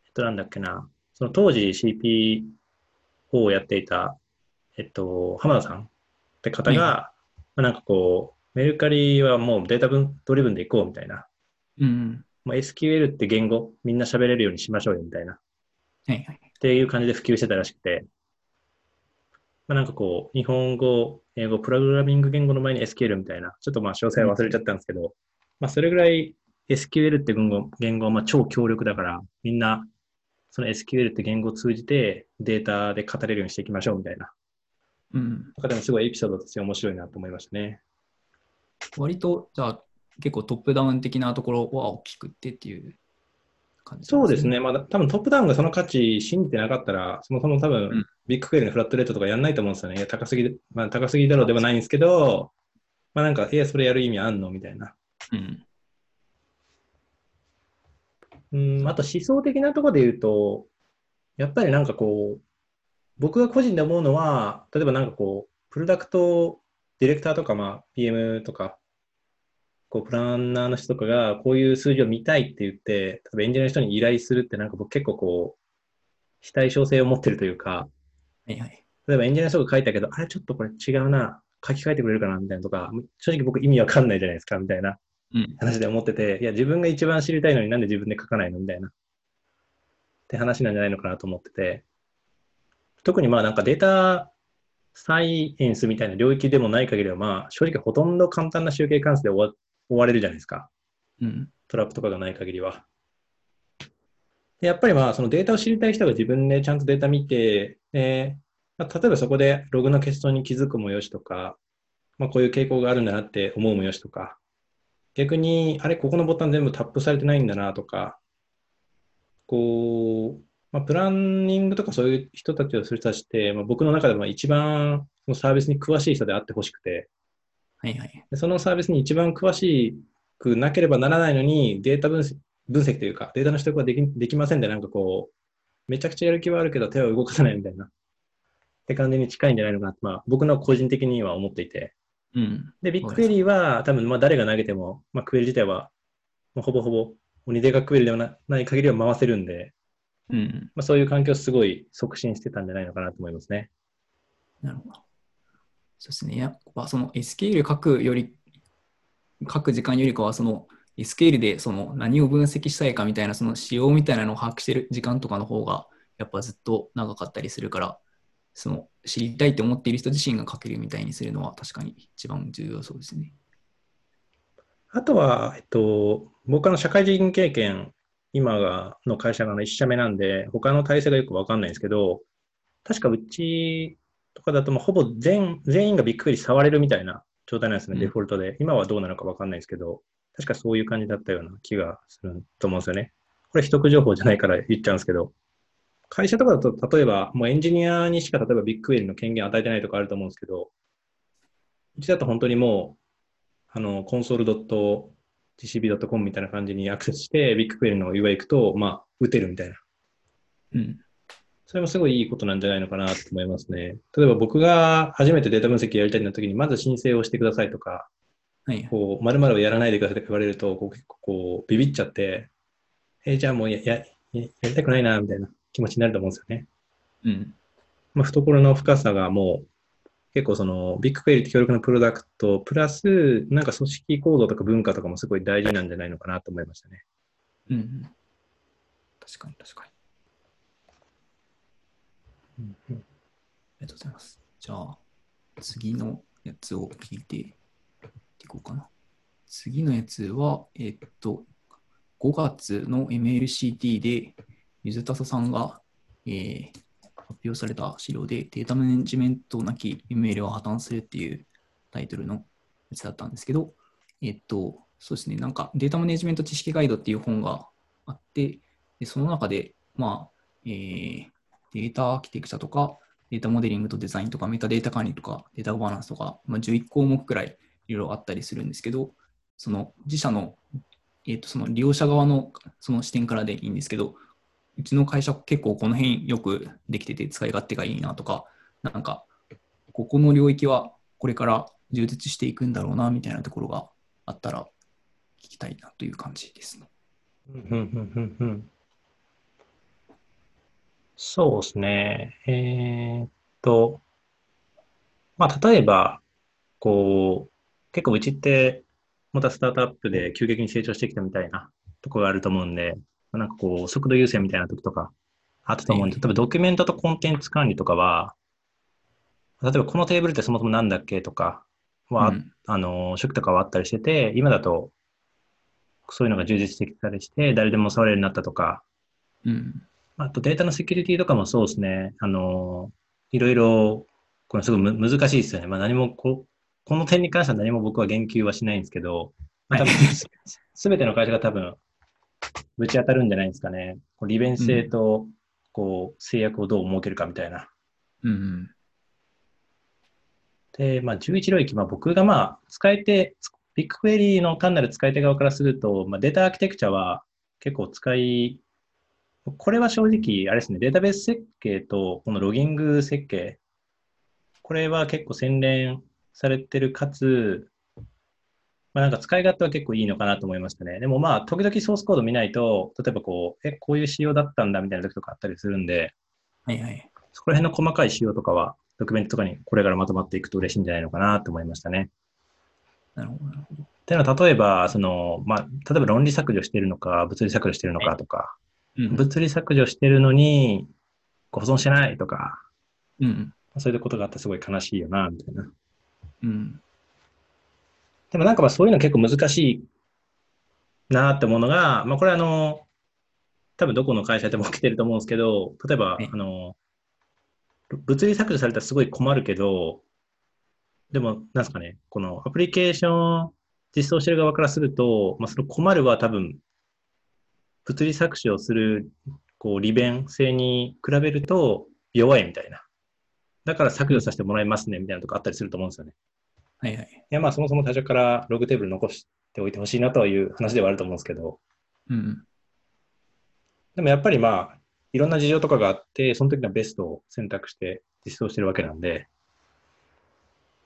えっと、なんだっけな、その当時 CPO をやっていた、えっと、浜田さんって方が、はまあ、なんかこう、メルカリはもうデータ分ドリブンでいこうみたいな。うんうん。まあ、SQL って言語、みんな喋れるようにしましょうよみたいな。はいはい。っていう感じで普及してたらしくて、まあ、なんかこう、日本語、英語、プログラミング言語の前に SQL みたいな、ちょっとまあ詳細は忘れちゃったんですけど、まあそれぐらい SQL って言語、言語はまあ超強力だから、みんなその SQL って言語を通じてデータで語れるようにしていきましょうみたいな。うん。でもすごいエピソードとして面白いなと思いましたね。割と、じゃあ、結構トップダウン的なところは大きくってっていう感じそうですね。。まあ多分トップダウンがその価値信じてなかったら、そもそも多分、ビッグクエリのフラットレートとかやん。ないと思うん。ですよね。いや、高すぎ、まあ高すぎだろうではないん。ですけど、まあなん。か、いや、それやる意味あん。のみたいな。うん。うん、あと思想的なところで言うと、やっぱりなん。かこう、僕が個人で思うのは、例えばなんかこう、プロダクトディレクターとか、まあ、PM とか、こう、プランナーの人とかが、こういう数字を見たいって言って、例えばエンジニアの人に依頼するって、なんか僕結構こう、非対称性を持ってるというか、はいはい。例えばエンジニアの人が書いたけど、あれちょっとこれ違うな、書き換えてくれるかなみたいなとか、正直僕意味わかんないじゃないですか、みたいな。うん。話で思ってて、いや、自分が一番知りたいのになんで自分で書かないのみたいな。って話なんじゃないのかなと思ってて。特にまあなんかデータサイエンスみたいな領域でもない限りは、まあ、正直ほとんど簡単な集計関数で終わ終われるじゃないですか。うん。トラップとかがない限りは。でやっぱりまあ、そのデータを知りたい人が自分でちゃんとデータ見て、でまあ、例えばそこでログの欠損に気づくもよしとか、まあ、こういう傾向があるんだなって思うもよしとか、逆に、あれ、ここのボタン全部タップされてないんだなとか、こう、まあ、プランニングとかそういう人たちをする人たちって、まあ、僕の中でも一番そのサービスに詳しい人であってほしくて、はいはい。でそのサービスに一番詳しくなければならないのに、データ分析分析というか、データの取得ができできませんで、なんかこう、めちゃくちゃやる気はあるけど手は動かさないみたいな、って感じに近いんじゃないのかなまあ、僕の個人的には思っていて。うん。で、ビッグクエリーは多分まあ誰が投げても、まあ、クエリ自体はもうほぼほぼ鬼デカクエリではなない限りは回せるんで、うん。まあ、そういう環境をすごい促進してたんじゃないのかなと思いますね。なるほど。そうですね。やっぱその SQL 書くより、書く時間よりかは、その SQL でその何を分析したいかみたいな、その仕様みたいなのを把握してる時間とかの方が、やっぱずっと長かったりするから、その知りたいって思っている人自身が書けるみたいにするのは確かに一番重要そうですね。あとは、えっと、僕の社会人経験、今がの会社が1社目なんで、他の体制がよくわかんないんですけど、確かうちとかだと、まあほぼ全全員がビッグクエリ触れるみたいな状態なんですね、うんデフォルトで。今はどうなのかわかんないですけど、確かそういう感じだったような気がすると思うんですよね。これ、秘匿情報じゃないから言っちゃうんですけど、会社とかだと、例えば、もうエンジニアにしか例えばビッグクエリの権限与えてないとかあると思うんですけど、うちだと本当にもう、あの、コンソール .gcb.com みたいな感じにアクセスして、ビッグクエリの UI 行くと、まあ、打てるみたいな。うん。それもすごいいいことなんじゃないのかなと思いますね。例えば僕が初めてデータ分析やりたいな時に、まず申請をしてくださいとか、はい。こう、〇〇をやらないでくださいとか言われると、こう結構こう、ビビっちゃって、えーじゃあもうややややりたくないな、みたいな気持ちになると思うんですよね。うん。まあ、懐の深さがもう、結構その、ビッグクエリって強力なプロダクト、プラス、なんか組織行動とか文化とかもすごい大事なんじゃないのかなと思いましたね。うん。確かに確かに。うんありがとうございます。じゃあ、次のやつを聞いていこうかな。次のやつは、えっと、5月の MLCT で、ゆずたささんが、えー発表された資料で、データマネジメントなき ML は破綻するっていうタイトルのやつだったんですけど、えっと、そうですね、なんかデータマネジメント知識ガイドっていう本があって、でその中で、まあ、えーデータアーキテクチャとか、データモデリングとデザインとか、メタデータ管理とか、データバランスとか、まあ、11項目くらいいろいろあったりするんですけど、その自社の、えーとその利用者側のその視点からでいいんですけど、うちの会社結構この辺よくできてて使い勝手がいいなとか、なんか、ここの領域はこれから充実していくんだろうなみたいなところがあったら聞きたいなという感じです。そうですね。えーっと、まあ、例えば、こう、結構うちって、またスタートアップで急激に成長してきたみたいなところがあると思うんで、なんかこう、速度優先みたいな時とかあったと思うんで、はい例えばドキュメントとコンテンツ管理とかは、例えばこのテーブルってそもそもなんだっけとかは、うんあの、初期とかはあったりしてて、今だと、そういうのが充実してきたりして、誰でも触れるようになったとか、うん。あとデータのセキュリティとかもそうですね。あの、いろいろ、これすごいむ難しいですよね。まあ何もこ、この点に関しては何も僕は言及はしないんですけど、すべての会社が多分、ぶち当たるんじゃないですかね。利便性と、こう、制約をどう設けるかみたいな。うんうん。で、まあ、11領域、まあ、僕がまあ、使い手、ビッグクエリーの単なる使い手側からすると、まあ、データアーキテクチャは結構使い、これは正直、あれですね、データベース設計とこのロギング設計、これは結構洗練されてるかつ、まあ、なんか使い勝手は結構いいのかなと思いましたね。でもまあ、時々ソースコード見ないと、例えばこう、え、こういう仕様だったんだみたいな時とかあったりするんで、はいはい。そこら辺の細かい仕様とかは、ドキュメントとかにこれからまとまっていくと嬉しいんじゃないのかなと思いましたね。なるほど、なるほど。っていうのは、例えば、その、まあ、例えば論理削除してるのか、物理削除してるのかとか、うん物理削除してるのに、保存してないとか、うん。そういうことがあってすごい悲しいよな、みたいな。うん。でもなんかまあそういうの結構難しいなって思うのが、まあこれあの、多分どこの会社でも起きてると思うんですけど、例えばはい、あの、物理削除されたらすごい困るけど、でも、なんですかね、このアプリケーション実装してる側からすると、まあその困るは多分、物理削除をする、こう、利便性に比べると弱いみたいな。だから削除させてもらいますね、みたいなとこあったりすると思うんですよね。はいはい。いや、まあ、そもそも最初からログテーブル残しておいてほしいなという話ではあると思うんですけど、うん。でもやっぱりまあ、いろんな事情とかがあって、その時のベストを選択して実装してるわけなんで、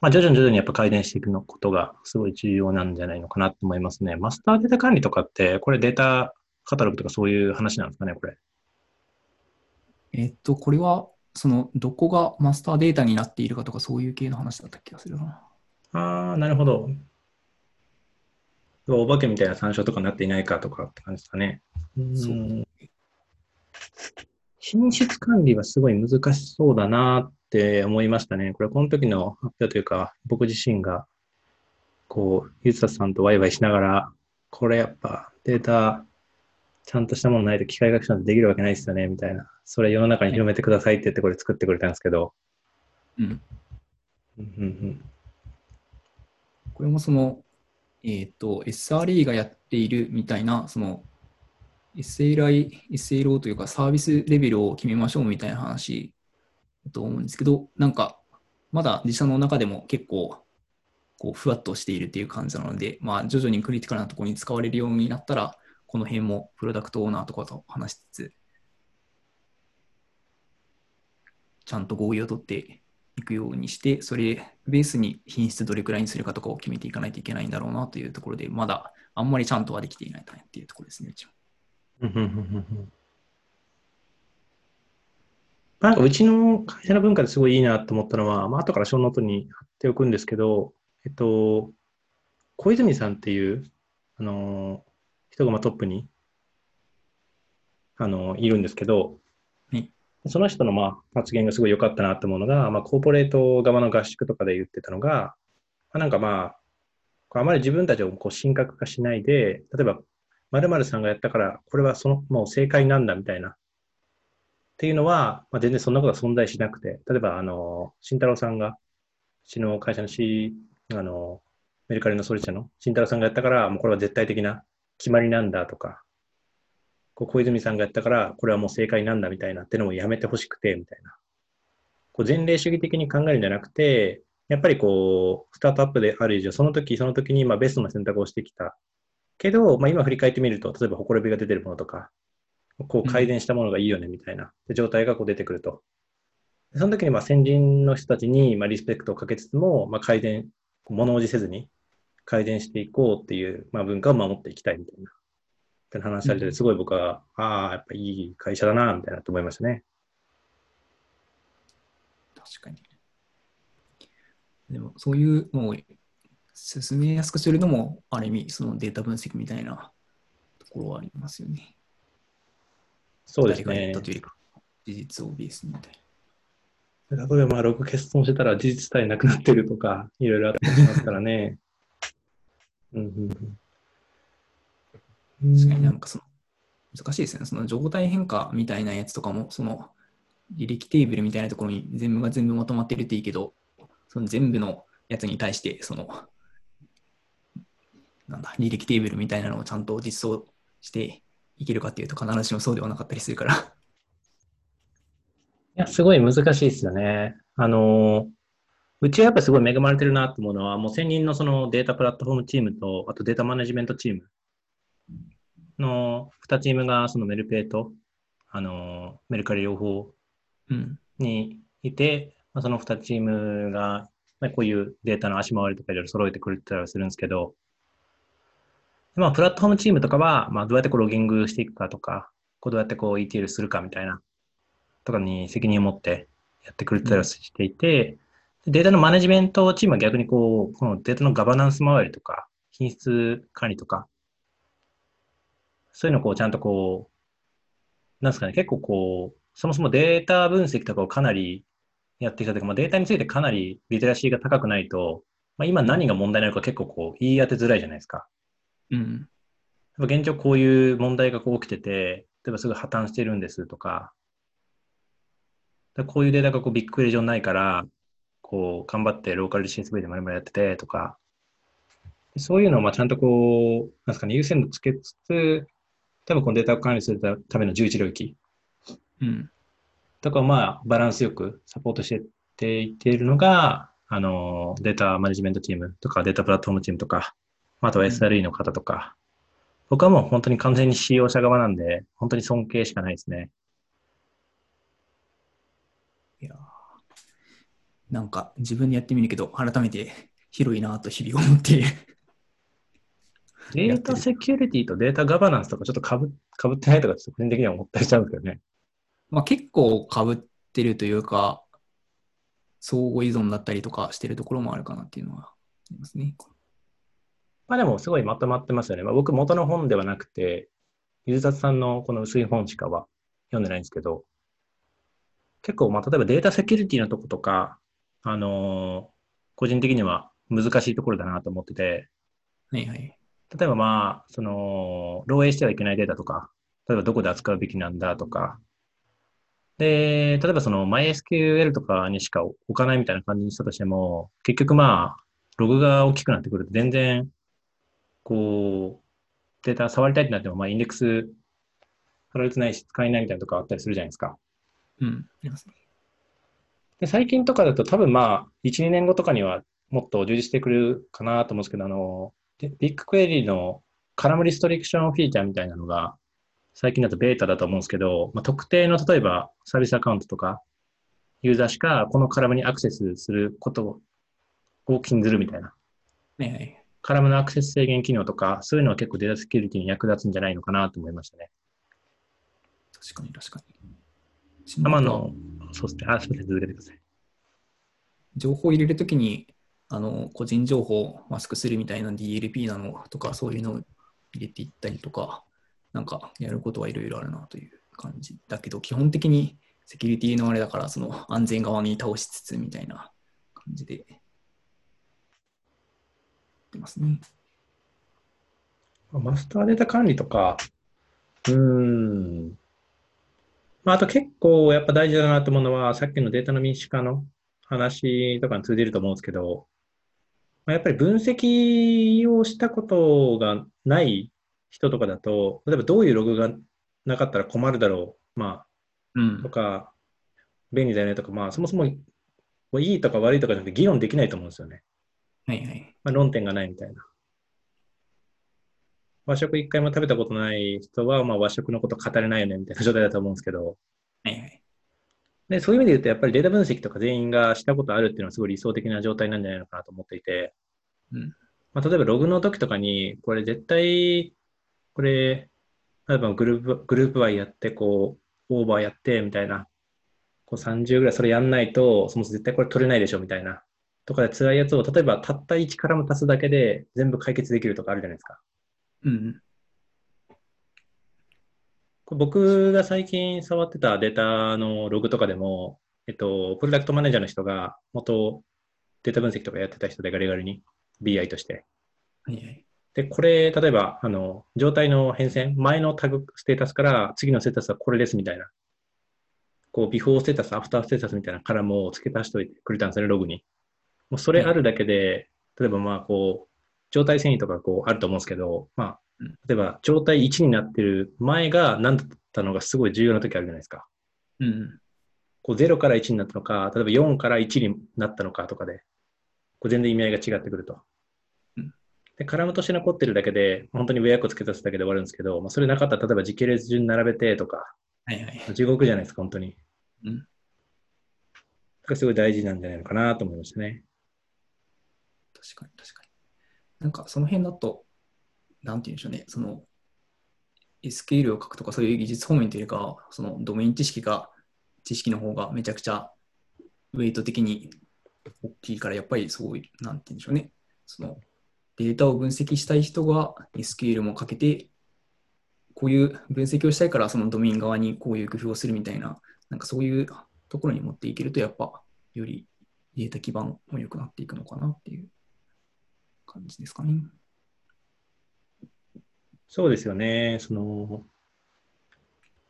まあ、徐々に徐々にやっぱ改善していくのことがすごい重要なんじゃないのかなと思いますね。マスターデータ管理とかって、これデータカタログとかそういう話なんですかね、これ。えっと、これは、その、どこがマスターデータになっているかとか、そういう系の話だった気がするな。ああ、なるほど。お化けみたいな参照とかになっていないかとかって感じですかね。そううん品質管理はすごい難しそうだなって思いましたね。これ、この時の発表というか、僕自身が、こう、ゆずたさんとワイワイしながら、これやっぱデータ、ちゃんとしたものないと機械学習なんてできるわけないですよね、みたいな。それ世の中に広めてくださいって言ってこれ作ってくれたんですけど。うん。うんうんこれもその、えっと、SRE がやっているみたいな、その、SLI、SLO というかサービスレベルを決めましょうみたいな話だと思うんですけど、なんか、まだ自社の中でも結構、こう、ふわっとしているっていう感じなので、まあ、徐々にクリティカルなところに使われるようになったら、この辺もプロダクトオーナーとかと話しつつ、ちゃんと合意を取っていくようにして、それベースに品質どれくらいにするかとかを決めていかないといけないんだろうなというところで、まだあんまりちゃんとはできていないかなっていうところですね、うちも。うんうんうんうんうんなんかうちの会社の文化ですごいいいなと思ったのは、まあ後からショーノートに貼っておくんですけど、えっと、小泉さんっていう、あの、人がまあトップに、あの、いるんですけど、その人のまあ発言がすごい良かったなと思うのが、まあコーポレート側の合宿とかで言ってたのが、まあ、なんかまあ、あまり自分たちをこう神格化しないで、例えば、〇〇さんがやったから、これはそのもう正解なんだみたいな。っていうのは、まあ、全然そんなことは存在しなくて、例えば、あの、慎太郎さんが、うちの会社の C、あの、メルカリのソリチャの慎太郎さんがやったから、もうこれは絶対的な決まりなんだとか、こう小泉さんがやったから、これはもう正解なんだみたいなってのもやめてほしくて、みたいな。こう前例主義的に考えるんじゃなくて、やっぱりこう、スタートアップである以上、その時その時にまあベストな選択をしてきたけど、まあ、今振り返ってみると、例えば、ほころびが出てるものとか、こう改善したものがいいよねみたいなで状態がこう出てくると。その時にまあ先人の人たちにまあリスペクトをかけつつも、まあ、改善、物おじせずに改善していこうっていう、まあ、文化を守っていきたいみたいな。って話されてて、すごい僕は、ああ、やっぱいい会社だな、みたいなと思いましたね。確かに。でも、そういうのを進めやすくするのも、ある意味、そのデータ分析みたいなところはありますよね。そうですね。というか、事実をベースにみたい例えば、まあ、ログ欠損してたら事実さえなくなってるとか、いろいろあったりしますからね。うんうんうん。な。確かになんかその、難しいですよね。その状態変化みたいなやつとかも、その履歴テーブルみたいなところに全部が全部まとまってるっていいけど、その全部のやつに対して、その、なんだ、履歴テーブルみたいなのをちゃんと実装していけるかっていうと、必ずしもそうではなかったりするから。いや、すごい難しいですよね。あの、うちはやっぱりすごい恵まれてるなと思うのは、もう専任のそのデータプラットフォームチームと、あとデータマネジメントチームの2チームがそのメルペイと、あの、メルカリ両方うん。にいて、まあ、その2チームが、まあ、こういうデータの足回りとかいろいろ揃えてくれてたりするんですけど、まあ、プラットフォームチームとかは、まあ、どうやってこうロギングしていくかとか、こうどうやってこう ETL するかみたいな、とかに責任を持ってやってくれてたりしていて、データのマネジメントチームは逆にこう、このデータのガバナンス周りとか、品質管理とか、そういうのをこうちゃんとこう、なんですかね、結構こう、そもそもデータ分析とかをかなりやってきたというか、まあ、データについてかなりリテラシーが高くないと、まあ、今何が問題なのか結構こう言い当てづらいじゃないですか。うん。現状こういう問題がこう起きてて、例えばすぐ破綻してるんですとか、でこういうデータがこうビッグクエリ上ないから、こう頑張ってローカル CSV でまるまるやっててとか、そういうのをまあちゃんとこう、なんですかね、優先度つけつつ、多分このデータを管理するための11領域。うん。とかをまあバランスよくサポートしてっていっているのが、あの、データマネジメントチームとかデータプラットフォームチームとか、まああとは SRE の方とか、僕はもう本当に完全に使用者側なんで、本当に尊敬しかないですね。いやー。なんか自分でやってみるけど、改めて広いなと日々思って、データセキュリティとデータガバナンスとかちょっとかぶかぶってないとか、個人的には思ったりしちゃうんですけどね。まあ、結構かぶってるというか、相互依存だったりとかしてるところもあるかなっていうのはありますね。まあでもすごいまとまってますよね。まあ、僕元の本ではなくて、ゆずたつさんのこの薄い本しかは読んでないんですけど、結構まあ例えばデータセキュリティのとことか、あのー個人的には難しいところだなと思ってて、はいはい。例えばまあ、その、漏洩してはいけないデータとか、例えばどこで扱うべきなんだとか、で、例えばその MySQL とかにしか置かないみたいな感じにしたとしても、結局まあ、ログが大きくなってくると全然、こう、データ触りたいってなっても、まあ、インデックス貼られてないし、使えないみたいなとかあったりするじゃないですか。うん。ありますね。で、最近とかだと多分まあ、1、2年後とかにはもっと充実してくるかなと思うんですけど、あの、でビッグクエリのカラムリストリクションフィーチャーみたいなのが、最近だとベータだと思うんですけど、まあ、特定の例えばサービスアカウントとか、ユーザーしかこのカラムにアクセスすることを禁ずるみたいな。はいはい。カラムのアクセス制限機能とか、そういうのは結構データセキュリティに役立つんじゃないのかなと思いましたね。確かに確かに。あの、そうですね。あ、すみません、続けてください。情報を入れるときに、あの、個人情報をマスクするみたいな DLP なのとか、そういうのを入れていったりとか、なんかやることはいろいろあるなという感じだけど、基本的にセキュリティのあれだから、その安全側に倒しつつみたいな感じで、ますね。マスターデータ管理とか、うん。まあ、あと結構やっぱ大事だなと思うのは、さっきのデータの民主化の話とかに通じると思うんですけど、まあ、やっぱり分析をしたことがない人とかだと、例えばどういうログがなかったら困るだろう、まうあ、とん。か、便利だよねとか、まあ、そもそもいいとか悪いとかじゃなくて議論できないと思うんですよね。はいはい。まあ、論点がないみたいな。和食一回も食べたことない人は、まあ、和食のこと語れないよねみたいな状態だと思うんですけど、はいはい。でそういう意味で言うと、やっぱりデータ分析とか全員がしたことあるっていうのはすごい理想的な状態なんじゃないのかなと思っていて、うんまあ、例えばログの時とかに、これ絶対、これ、例えばグループ、グループ Y やって、こう、オーバーやって、みたいな、こう30ぐらいそれやんないと、そもそも絶対これ取れないでしょ、みたいな、とかで辛いやつを、例えばたった1からも足すだけで全部解決できるとかあるじゃないですか。うん。僕が最近触ってたデータのログとかでも、えっと、プロダクトマネージャーの人が元データ分析とかやってた人でガリガリに BI として。はいはい。で、これ、例えば、あの、状態の変遷、前のタグステータスから次のステータスはこれですみたいな。こう、ビフォーステータス、アフターステータスみたいなカラムを付け足しておいてくれたんですよね、ログに。もうそれあるだけで、例えばまあ、こう、状態遷移とかこうあると思うんですけど、まあうん、例えば状態1になってる前が何だったのがすごい重要な時あるじゃないですか。うん。こう0から1になったのか、例えば4から1になったのかとかで、こう全然意味合いが違ってくると。うんで、カラムとして残ってるだけで、本当にウェアコつけ足すだけで終わるんですけど、まあ、それなかったら、例えば時系列順に並べてとか、はいはい。地獄じゃないですか、本当に。うん。だからすごい大事なんじゃないのかなと思いましたね。確かに確かに。なんかその辺だと、なんて言うんでしょうね、その SQL を書くとかそういう技術方面というか、そのドメイン知識が、知識の方がめちゃくちゃウェイト的に大きいから、やっぱりそういう、なんて言うんでしょうね、そのデータを分析したい人が SQL もかけて、こういう分析をしたいから、そのドメイン側にこういう工夫をするみたいな、なんかそういうところに持っていけると、やっぱよりデータ基盤も良くなっていくのかなっていう感じですかね。そうですよね。その、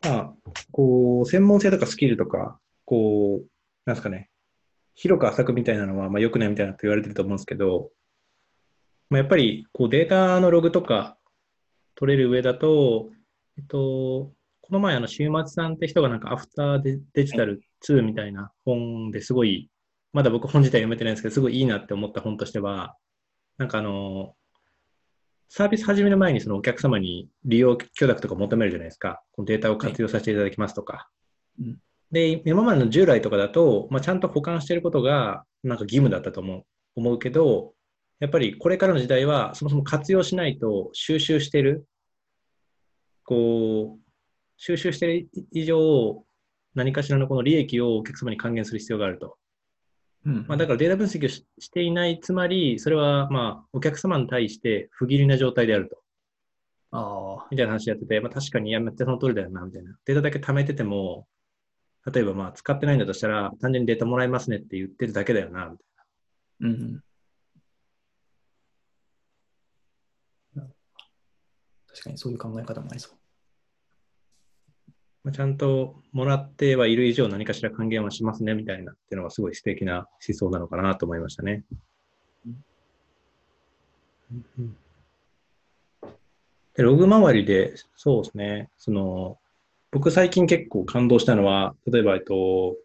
まあ、こう、専門性とかスキルとか、こう、なんですかね、広く浅くみたいなのは、まあ、良くないみたいなと言われてると思うんですけど、まあ、やっぱり、こう、データのログとか取れる上だと、えっと、この前、あの、週末さんって人がなんか、アフターデデジタル2みたいな本ですごい、まだ僕本自体読めてないんですけど、すごいいいなって思った本としては、なんかあの、サービス始める前にそのお客様に利用許諾とか求めるじゃないですか。このデータを活用させていただきますとか。うんで、今までの従来とかだと、まあ、ちゃんと保管していることがなんか義務だったと思う思うけど、やっぱりこれからの時代はそもそも活用しないと収集してる、こう、収集してる以上、何かしらのこの利益をお客様に還元する必要があると。うんまあ、だからデータ分析をししていない、つまり、それはまあお客様に対して不義理な状態であると。ああ、みたいな話やってて、まあ、確かにやめてその通りだよな、みたいな。データだけ貯めてても、例えばまあ使ってないんだとしたら、単純にデータもらえますねって言ってるだけだよな、みたいな。うん。確かにそういう考え方もありそう。まあ、ちゃんともらってはいる以上何かしら還元はしますね、みたいなっていうのがすごい素敵な思想なのかなと思いましたね。でログ周りで、そうですね、その、僕最近結構感動したのは、例えば、えっと、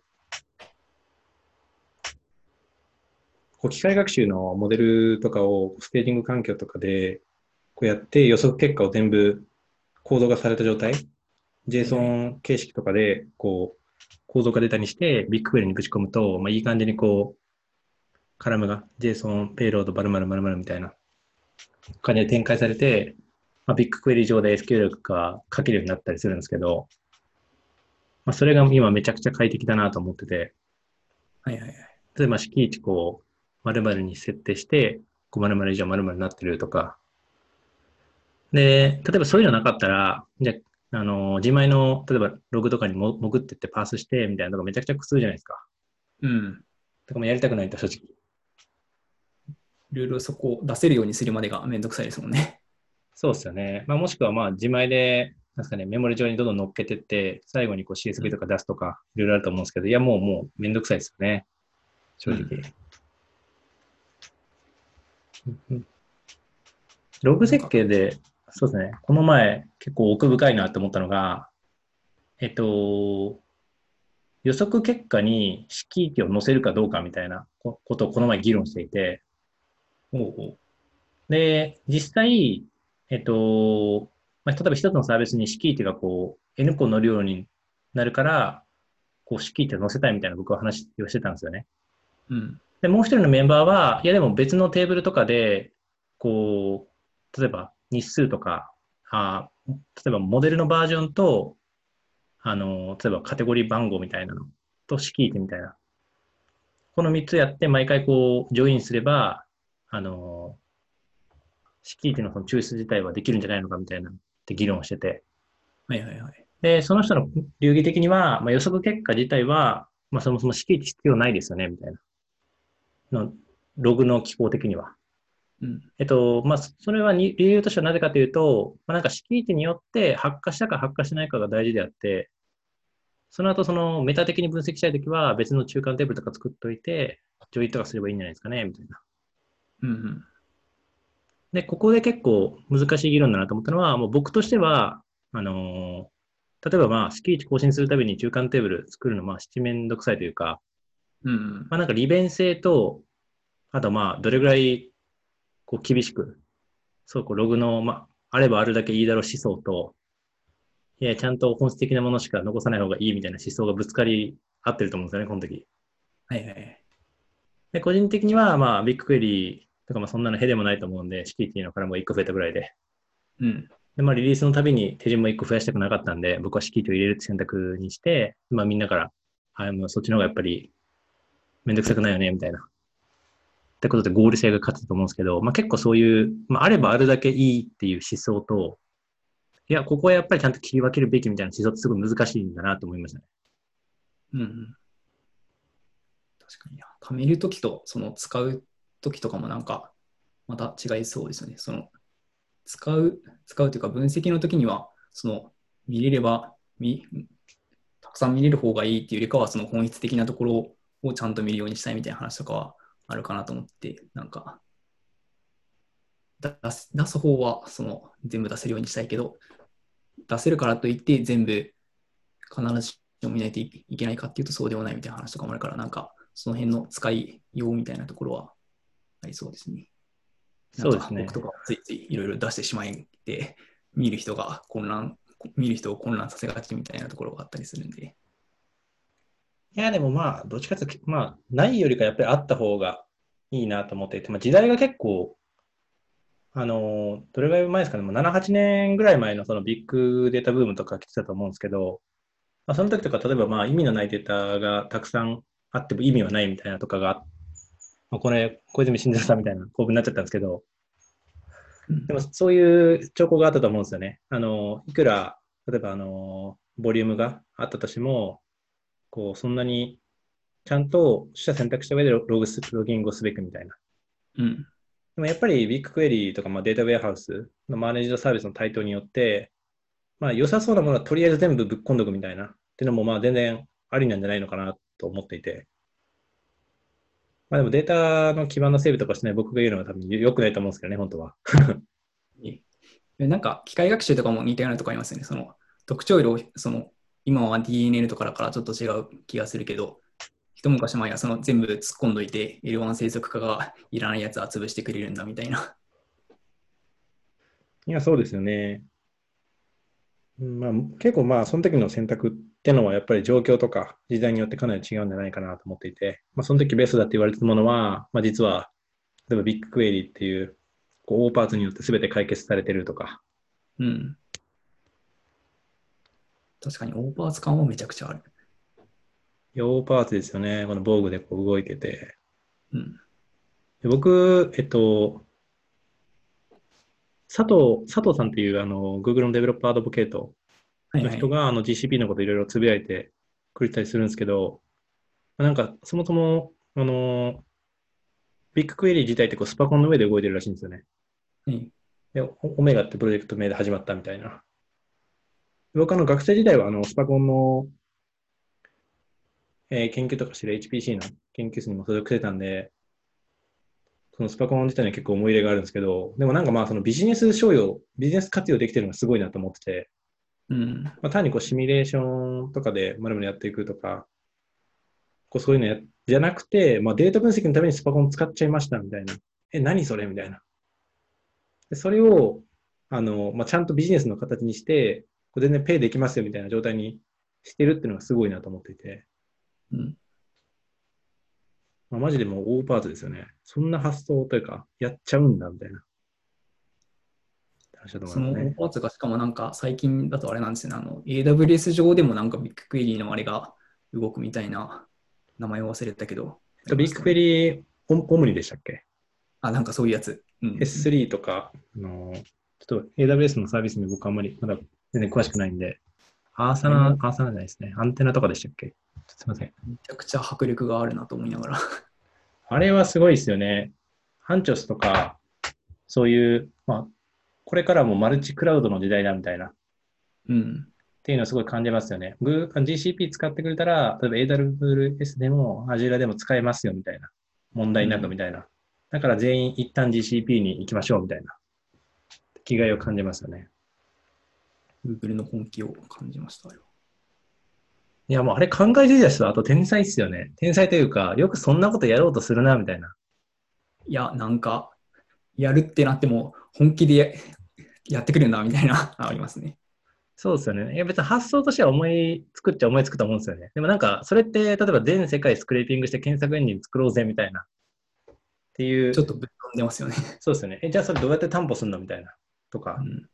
こう機械学習のモデルとかをステージング環境とかでこうやって予測結果を全部コード化された状態、JSON 形式とかでこう構造化データにしてビッグクエリにぶち込むと、まあ、いい感じにこうカラムが JSON ペイロードバルマルマルマルみたいな感じで展開されて、まあ、ビッグクエリ上で SQL が書けるようになったりするんですけど、まあ、それが今めちゃくちゃ快適だなと思ってて、はいはいはい。例えば敷地こう、〇〇に設定して、こう〇〇以上〇〇になってるとか。で、例えばそういうのなかったら、じゃあ、あの、自前の、例えばログとかにも潜ってってパースしてみたいなのがめちゃくちゃ苦痛じゃないですか。うん。とかもやりたくないと正直。いろいろそこを出せるようにするまでがめんどくさいですもんね。そうですよね。まあ、もしくはまあ自前で、なんですかね、メモリ上にどんどん乗っけてって、最後にこう CSV とか出すとか、いろいろあると思うんですけど、いや、もうもうめんどくさいですよね。正直。うんうんログ設計で、そうですね、この前結構奥深いなって思ったのが、えっと、予測結果に式域を載せるかどうかみたいなこことをこの前議論していて、で、実際、えっと、まあ、例えば一つのサービスに式域がこう N 個乗るようになるから、こう式域を載せたいみたいな僕は話をしてたんですよね。うん。で、もう一人のメンバーは、いやでも別のテーブルとかで、こう、例えば日数とか、あ例えばモデルのバージョンと、あの、例えばカテゴリー番号みたいなのと式域みたいな。この3つやって毎回こう、ジョインすれば、あの、式域のその抽出自体はできるんじゃないのかみたいなって議論をしてて。はいはいはい。で、その人の流儀的には、まあ、予測結果自体は、まあ、そもそも式域必要ないですよね、みたいな。のログの機構的には。うん。えっと、まあ、それはに理由としてはなぜかというと、まあ、なんか式域によって発火したか発火しないかが大事であって、その後そのメタ的に分析したいときは別の中間テーブルとか作っといて、 join とかすればいいんじゃないですかね、みたいな。うんうん。で、ここで結構難しい議論だなと思ったのは、もう僕としては、あのー例えばまあ、閾値更新するたびに中間テーブル作るのまあ、七面倒くさいというか、うん。まあなんか利便性と、あとまあ、どれぐらい、こう、厳しく、そう、こう、ログの、まあ、あればあるだけいいだろう思想と、いや、ちゃんと本質的なものしか残さない方がいいみたいな思想がぶつかり合ってると思うんですよね、この時。はいはいはい。で、個人的には、まあ、ビッグクエリーとか、まあ、そんなのへでもないと思うんで、式域のからも1個増えたぐらいで。うん。で、まあ、リリースのたびに手順も1個増やしたくなかったんで、僕は式域を入れるって選択にして、まあ、みんなから、あもうそっちの方がやっぱり、めんどくさくないよね、みたいな。ってことで合理性が勝つと思うんですけど、まあ、結構そういう、まあ、あればあるだけいいっていう思想と、いや、ここはやっぱりちゃんと切り分けるべきみたいな思想ってすごい難しいんだなと思いましたね。うんうん。確かにな。貯めるときと、その使うときとかもなんか、また違いそうですよね。その、使う、使うというか分析のときには、その、見れれば、見、たくさん見れる方がいいっていうよりかは、その本質的なところをちゃんと見るようにしたいみたいな話とかはあるかなと思って、なんか、だ出す出す方はその全部出せるようにしたいけど、出せるからといって全部必ずしも見ないといけないかっていうとそうではないみたいな話とかもあるから、なんかその辺の使いようみたいなところはありそうですね。そうですね僕とかついついいろいろ出してしまいで、見る人が混乱、見る人を混乱させがちみたいなところがあったりするんで。いや、でもまあ、どっちかというと、まあ、ないよりかやっぱりあった方がいいなと思っていて、まあ、時代が結構、あの、どれぐらい前ですかね、もう7、8年ぐらい前のそのビッグデータブームとか来てたと思うんですけど、まあ、その時とか、例えばまあ意味のないデータがたくさんあっても意味はないみたいなとかが、まあ、これ、小泉進次さんみたいな構文になっちゃったんですけど、うんでもそういう兆候があったと思うんですよね。あの、いくら、例えばあの、ボリュームがあったとしても、こう、そんなにちゃんと取捨選択した上でロログすロギングをすべきみたいな。うん。でもやっぱりビッグクエリーとか、まあ、データウェアハウスのマネージドサービスの台頭によって、まあ、良さそうなものはとりあえず全部ぶっ込んどくみたいなっていうのも、まあ、全然ありなんじゃないのかなと思っていて。まあ、でもデータの基盤の整備とかしてない僕が言うのは多分良くないと思うんですけどね、本当は。でなんか機械学習とかも似たようなとこありますよね。その特徴量をその今は DNN とかだからちょっと違う気がするけど、一昔前はその全部突っ込んどいて L1 生息化がいらないやつは潰してくれるんだみたいな。いや、そうですよね。うんまあ、結構まあ、その時の選択ってのはやっぱり状況とか時代によってかなり違うんじゃないかなと思っていて、まあ、その時ベストだって言われてたものは、まあ、実は、例えばビッグクエリーっていう、こう、大パーツによって全て解決されてるとか、うん。確かにオーバーツ感はめちゃくちゃある。大パーツですよね。この防具でこう動いてて。うん。で僕、えっと、佐藤、佐藤さんっていうあの Google のデベロッパーアドボケートはいはいの人。があの GCP のこといろいろつぶやいてくれたりするんですけど、なんかそもそも、あの、ビッグクエリー自体ってこうスパコンの上で動いてるらしいんですよね。はいで、オオメガってプロジェクト名で始まったみたいな。僕あの学生時代はあのスパコンの、えー研究とかしてる HPC の研究室にも所属してたんで、そのスパコン自体には結構思い入れがあるんですけど、でもなんかまあそのビジネス商用、ビジネス活用できてるのがすごいなと思ってて、うん。まあ、単にこうシミュレーションとかでまるまるやっていくとか、こうそういうのやじゃなくて、まあ、データ分析のためにスパコン使っちゃいましたみたいな。え、何それみたいな。でそれをあの、まあ、ちゃんとビジネスの形にして、これ全然ペイできますよみたいな状態にしてるっていうのがすごいなと思っていて、うん。まあ、マジでもう大パートですよね。そんな発想というか、やっちゃうんだみたいな。話だとそのオー思いますね。バーツがしかもなんか最近だとあれなんですよね。あの AWS 上でもなんかビッグクエリーのあれが動くみたいな名前を忘れたけど。ビッグクエリーオオムニでしたっけ？あ、なんかそういうやつ。うん、S3 とか、あのちょっと AWS のサービスに僕あんまりまだ全然詳しくないんで、アーサナ、うんアーサナじゃないですね。アンテナとかでしたっけ？すいません。めちゃくちゃ迫力があるなと思いながら。あれはすごいですよね。ハンチョスとか、そういう、まあ、これからもマルチクラウドの時代だみたいな、っうん。ていうのをすごい感じますよね。GCP 使ってくれたら、例えば AWS でも Azure でも使えますよみたいな、問題なくみたいな。だから全員一旦 GCP に行きましょうみたいな、気概を感じますよね。Google の本気を感じました。いや、もうあれ考えてた人は、あと天才っすよね。天才というか、よくそんなことやろうとするな、みたいな。いや、なんか、やるってなっても本気でややってくるんだみたいな、ありますね。そうですよね。いや、別に発想としては思いつくっちゃ思いつくと思うんですよね。でもなんか、それって、例えば全世界スクレーピングして検索エンジン作ろうぜ、みたいな。っていう、ちょっとぶっ飛んでますよね。そうですよね。え、じゃあそれどうやって担保するのみたいな。とか。いうん、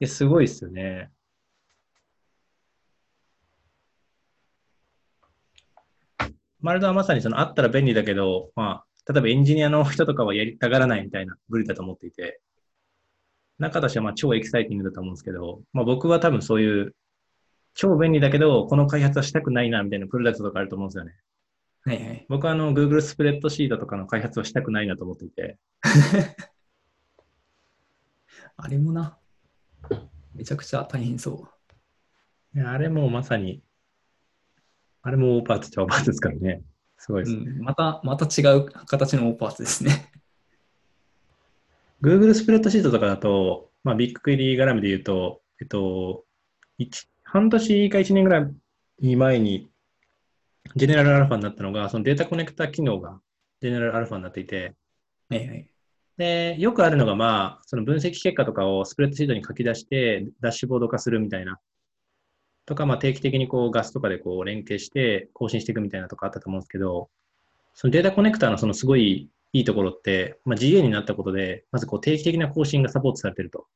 や、すごいっすよね。マルドはまさにそのあったら便利だけど、まあ、例えばエンジニアの人とかはやりたがらないみたいな部類だと思っていて、中としてはまあ超エキサイティングだと思うんですけど、まあ僕は多分そういう超便利だけど、この開発はしたくないなみたいなプロダクトとかあると思うんですよね。はいはい。僕はあの Google スプレッドシートとかの開発をしたくないなと思っていて、あれもな、めちゃくちゃ大変そいやあれもうまさに、あれもオーパーツっちゃオーパーツですからね。すごいでう。す。うん、また、また違う形のオーパーツですね。Google スプレッドシートとかだと、まあ、ビッグクエリー絡みで言うと、えっと、一半年か1年ぐらい前に、ジェネラルアルファになったのが、そのデータコネクタ機能がジェネラルアルファになっていて、はいはい。で、よくあるのが、まあ、その分析結果とかをスプレッドシートに書き出して、ダッシュボード化するみたいな。とか、まあ、定期的にこう、ガスとかでこう、連携して更新していくみたいなとかあったと思うんですけど、そのデータコネクタのそのすごいいいところって、まあ、GA になったことで、まずこう、定期的な更新がサポートされてると。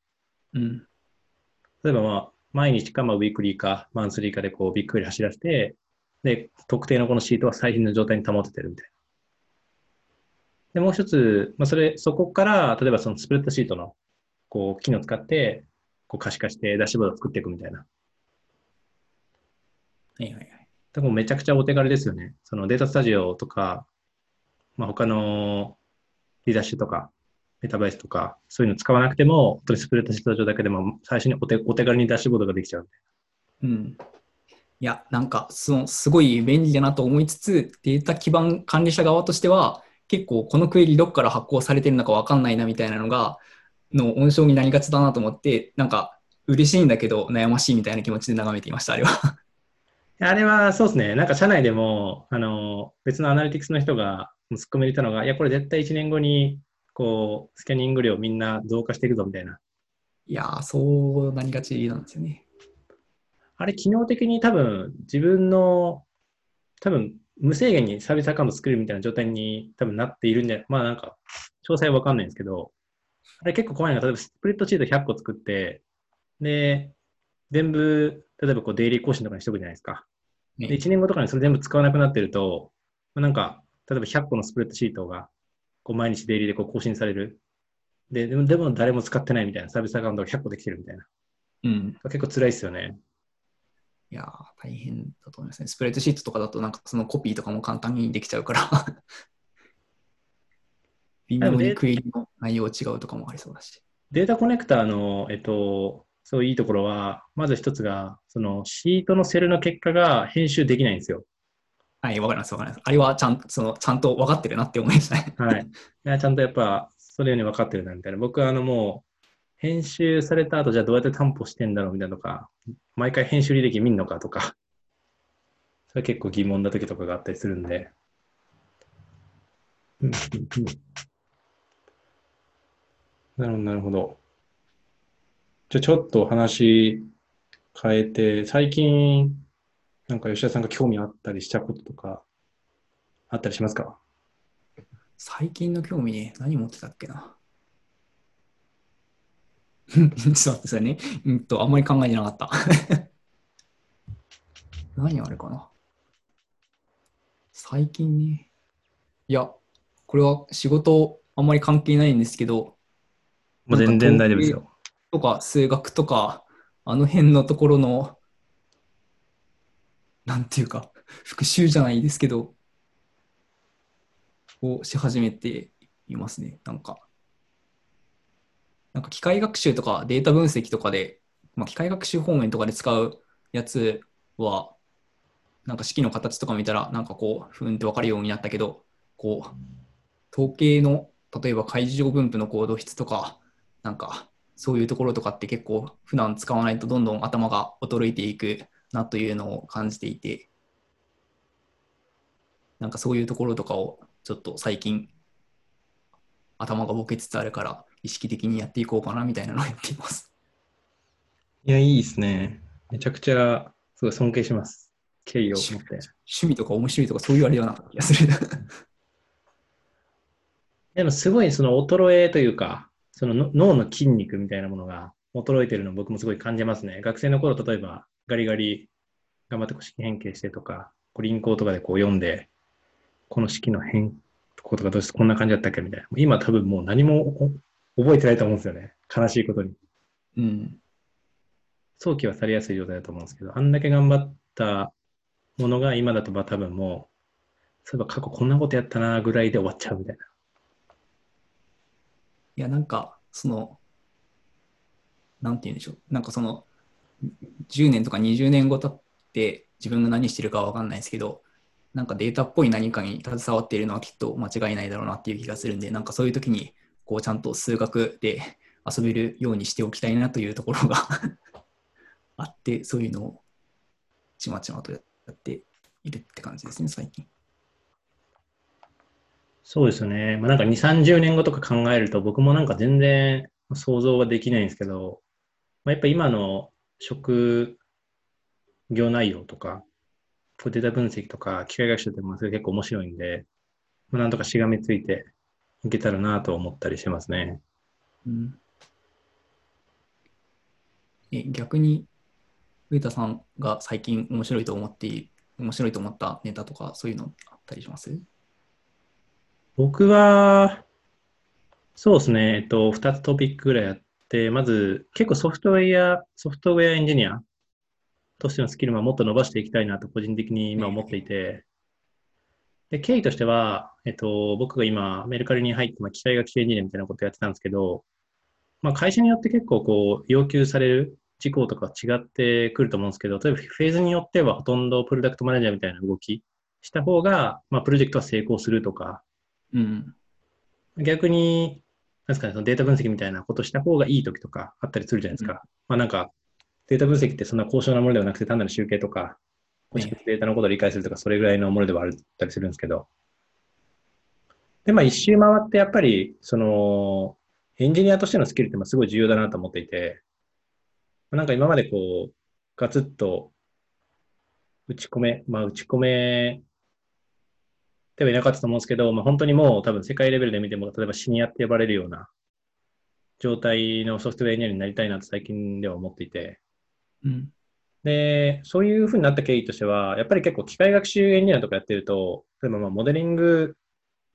うん。例えば、まあ、毎日か、まあ、ウィークリーか、マンスリーかでこう、ビッグクエリ走らせて、で、特定のこのシートは最新の状態に保ててるみたいな。で、もう一つ、まあ、それ、そこから、例えばそのスプレッドシートの、こう、機能を使って、こう可視化してダッシュボードを作っていくみたいな。はいはいはい。でもめちゃくちゃお手軽ですよね。そのデータスタジオとか、まあ、他のリダッシュとか、メタバイスとか、そういうの使わなくても、本当にスプレッドシート上だけでも、最初にお手お手軽にダッシュボードができちゃう。うん。いや、なんか、その、すごい便利だなと思いつつ、データ基盤管理者側としては、結構このクエリどっから発行されてるのかわかんないなみたいなのが、の温床になりがちだなと思って、なんか、嬉しいんだけど悩ましいみたいな気持ちで眺めていました、あれは。あれはそうですね。なんか社内でも、あの、別のアナリティクスの人が突っ込み入れたのが、いや、これ絶対1年後に、こう、スキャニング量みんな増加していくぞみたいな。いやー、そうなりがちなんですよね。あれ、機能的に多分、自分の、多分、無制限にサービスアカウント作れるみたいな状態に多分なっているんで、まあなんか、詳細はわかんないんですけど、あれ結構怖いのが、例えばスプレッドシート100個作って、で、全部、例えばこう、デイリー更新とかにしとくじゃないですか。で、ね1年後とかにそれ全部使わなくなってると、まあなんか、例えば100個のスプレッドシートが、こう毎日デイリーでこう更新される。で、でも、でも誰も使ってないみたいなサービスアカウントが100個できてるみたいな。うん。結構辛いですよね。いやー、大変だと思いますね。スプレッドシートとかだと、なんかそのコピーとかも簡単にできちゃうから、微妙にクエリの内容違うとかもありそうだし。データコネクタの、えっと、そういいところは、まず一つが、そのシートのセルの結果が編集できないんですよ。はい、わかります、わかります。あれはちゃんそのちゃんと分かってるなって思いましたね。はい。いやちゃんとやっぱ、それように分かってるな、みたいな。僕はあのもう、編集された後、じゃあどうやって担保してんだろうみたいなとか、毎回編集履歴見んのかとか、それ結構疑問な時とかがあったりするんで。うんなるほど、なるほど。じゃあちょっと話変えて、最近、なんか吉田さんが興味あったりしたこととか、あったりしますか？最近の興味ね、何持ってたっけな？ちょっと待ってくださいね。うんと、あんまり考えてなかった。何あれかな。最近ね。いや、これは仕事あんまり関係ないんですけど、もう全然大丈夫ですよ。とか数学とか、あの辺のところの、なんていうか、復習じゃないですけど、をし始めていますね。なんか、なんか機械学習とかデータ分析とかで、まあ、機械学習方面とかで使うやつは、なんか式の形とか見たら、なんかこう、ふんって分かるようになったけど、こう、統計の、例えば会場分布の行動質とか、なんか、そういうところとかって結構普段使わないとどんどん頭が衰えていくなというのを感じていて、なんかそういうところとかをちょっと最近頭がボケつつあるから意識的にやっていこうかなみたいなのをやっています。いや、いいですね。めちゃくちゃ、すごい尊敬します。敬意を持って。趣味とか面白いとかそういうあれではなかった気がする。でも、すごいその衰えというか、そのの脳の筋肉みたいなものが衰えてるのを僕もすごい感じますね。学生の頃、例えば、ガリガリ頑張ってこう式変形してとか、こう輪行とかでこう読んで、この式の変、ことがどうしてこんな感じだったっけみたいな。今多分もう何もお覚えてないと思うんですよね。悲しいことに。うん。早期はされやすい状態だと思うんですけど、あんだけ頑張ったものが今だとまあ多分もうそういえば過去こんなことやったなぐらいで終わっちゃうみたいな。いや、なんか、その、なんて言うんでしょう。なんかその、10年とか20年後経って自分が何してるかわかんないですけど、なんかデータっぽい何かに携わっているのはきっと間違いないだろうなっていう気がするんで、なんかそういう時に、こうちゃんと数学で遊べるようにしておきたいなというところが あって、そういうのをちまちまとやっているって感じですね、最近。そうですよね。まあ、なんか2、30年後とか考えると僕もなんか全然想像はできないんですけど、まあ、やっぱ今の職業内容とか、こうデータ分析とか機械学習ってまあそれ結構面白いんで、まあ、なんとかしがみついていけたらなと思ったりしますね。うん、え逆に、上田さんが最近面白いと思って面白いと思ったネタとか、そういうのあったりします？僕は、そうですね、えっと、2つトピックぐらいあって、まず結構ソフトウェア、ソフトウェアエンジニアとしてのスキルももっと伸ばしていきたいなと個人的に今思っていて、で、経緯としては、えっと、僕が今、メルカリに入って、まあ、機械学習エンジニアみたいなことやってたんですけど、まあ、会社によって結構こう、要求される事項とか違ってくると思うんですけど、例えばフェーズによってはほとんどプロダクトマネージャーみたいな動きした方が、まあ、プロジェクトは成功するとか、うん。逆に、なんですかね、そのデータ分析みたいなことした方がいい時とかあったりするじゃないですか。まあなんか、データ分析ってそんな高尚なものではなくて、単なる集計とか、もしくはデータのことを理解するとか、それぐらいのものではあったりするんですけど。で、まあ一周回って、やっぱり、その、エンジニアとしてのスキルってまあすごい重要だなと思っていて、なんか今までこう、ガツッと打ち込め、まあ打ち込めではいなかったと思うんですけど、まあ、本当にもう多分世界レベルで見ても、例えばシニアって呼ばれるような状態のソフトウェアエンジニアになりたいなと最近では思っていて、うん。で、そういうふうになった経緯としては、やっぱり結構機械学習エンジニアとかやってると、例えばまあモデリング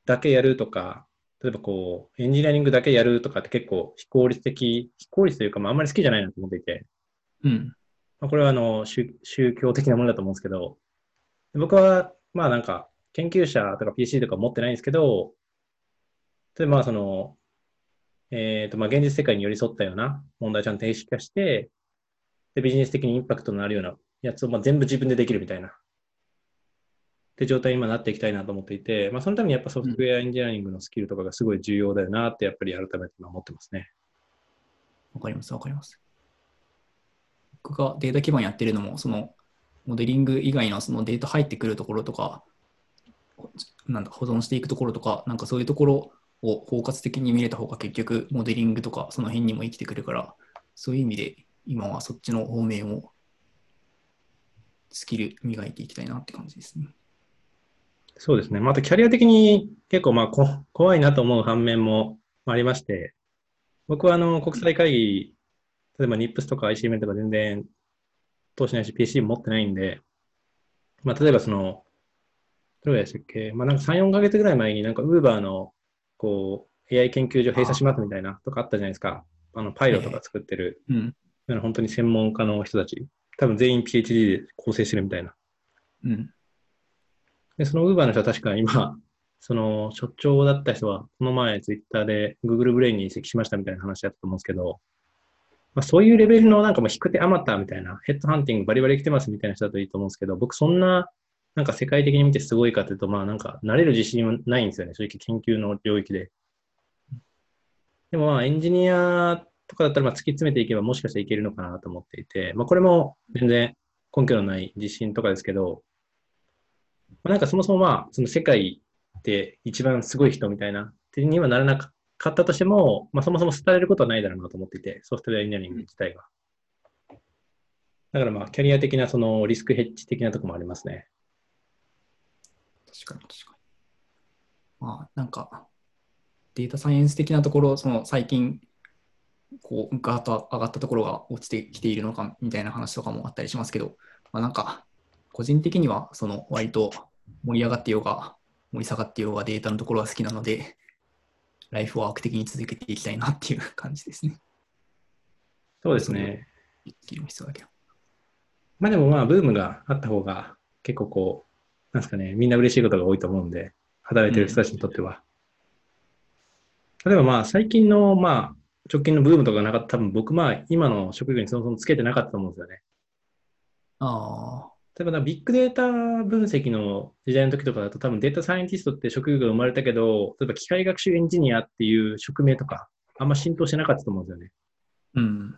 だけやるとか、例えばこう、エンジニアリングだけやるとかって結構非効率的、非効率というか、まあ、あんまり好きじゃないなと思っていて、うん。まあ、これはあの宗宗教的なものだと思うんですけど、僕はまあなんか研究者とか PC とか持ってないんですけど、例えばまあその、えっ、とまあ現実世界に寄り添ったような問題をちゃんと定式化して、でビジネス的にインパクトのあるようなやつをまあ全部自分でできるみたいな、って状態に今なっていきたいなと思っていて、まあそのためにやっぱソフトウェアエンジニアリングのスキルとかがすごい重要だよなってやっぱり改めて今思ってますね。わかります、わかります。僕がデータ基盤やってるのも、そのモデリング以外のそのデータ入ってくるところとか、なんだ保存していくところとか、なんかそういうところを包括的に見れた方が結局モデリングとかその辺にも生きてくるから、そういう意味で今はそっちの方面をスキル磨いていきたいなって感じですね。そうですね。またキャリア的に結構まあこ怖いなと思う反面もありまして、僕はあの国際会議、例えば NIPS とか ICM とか全然通しないし PC も持ってないんで、まあ例えばその、どれぐらいでしたっけ？まあなんか3、4ヶ月ぐらい前になんか Uber のこう AI 研究所閉鎖しますみたいなとかあったじゃないですか。あのパイロットが作ってる、うん。本当に専門家の人たち。多分全員 PhD で構成してるみたいな。うん。で、その Uber の人は確か今、その所長だった人は、この前ツイッターで Google ブレインに移籍しましたみたいな話だったと思うんですけど、まあ、そういうレベルのなんかもう引く手あまたみたいな、ヘッドハンティングバリバリ来てますみたいな人だといいと思うんですけど、僕そんな、なんか世界的に見てすごいかというと、まあなんか慣れる自信はないんですよね、正直研究の領域で。でもまあエンジニアとかだったらまあ突き詰めていけばもしかしたらいけるのかなと思っていて、まあこれも全然根拠のない自信とかですけど、まあ、なんかそもそもまあ、その世界で一番すごい人みたいな、ってにはならなかったとしても、まあそもそも廃れることはないだろうなと思っていて、ソフトウェアエンジニアリング自体が。だからまあ、キャリア的なそのリスクヘッジ的なところもありますね。確かに確かに。まあ、なんか、データサイエンス的なところ、その最近、こう、ガーッと上がったところが落ちてきているのかみたいな話とかもあったりしますけど、まあ、なんか、個人的には、その割と盛り上がってようが、盛り下がってようがデータのところが好きなので、ライフワーク的に続けていきたいなっていう感じですね。そうですね。スキルも必要だけど。まあでもまあ、ブームがあった方が結構こう、なんですかね、みんな嬉しいことが多いと思うんで、働いてる人たちにとっては。例えばまあ、最近の、まあ、直近のブームとかがなかった多分僕、まあ、今の職業にそもそもつけてなかったと思うんですよね。ああ。例えばなビッグデータ分析の時代の時とかだと多分データサイエンティストって職業が生まれたけど、例えば機械学習エンジニアっていう職名とかあんま浸透してなかったと思うんですよね。うん。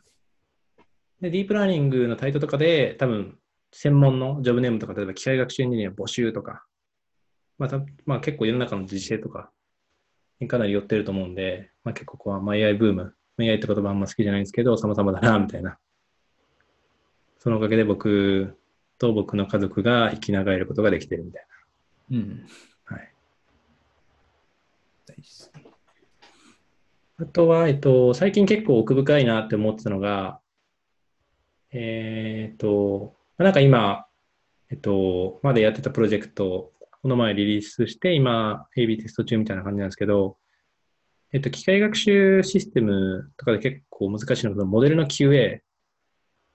で、ディープラーニングのタイトとかで多分専門のジョブネームとか、例えば機械学習エンジニア募集とか、まあ、たまあ、結構世の中の時勢とかにかなり寄ってると思うんで、まあ、結構こう、まあ、AI ブーム、まあ AI って言葉あんま好きじゃないんですけど、様々だな、みたいな。そのおかげで僕と僕の家族が生き長えることができてるみたいうん。な。はい。大事あとは、えっと、最近結構奥深いなって思ってたのが、えーっと、まあなんか今、えっと、まだやってたプロジェクト、この前リリースして、今、AB テスト中みたいな感じなんですけど、えっと、機械学習システムとかで結構難しいのが、モデルの QA、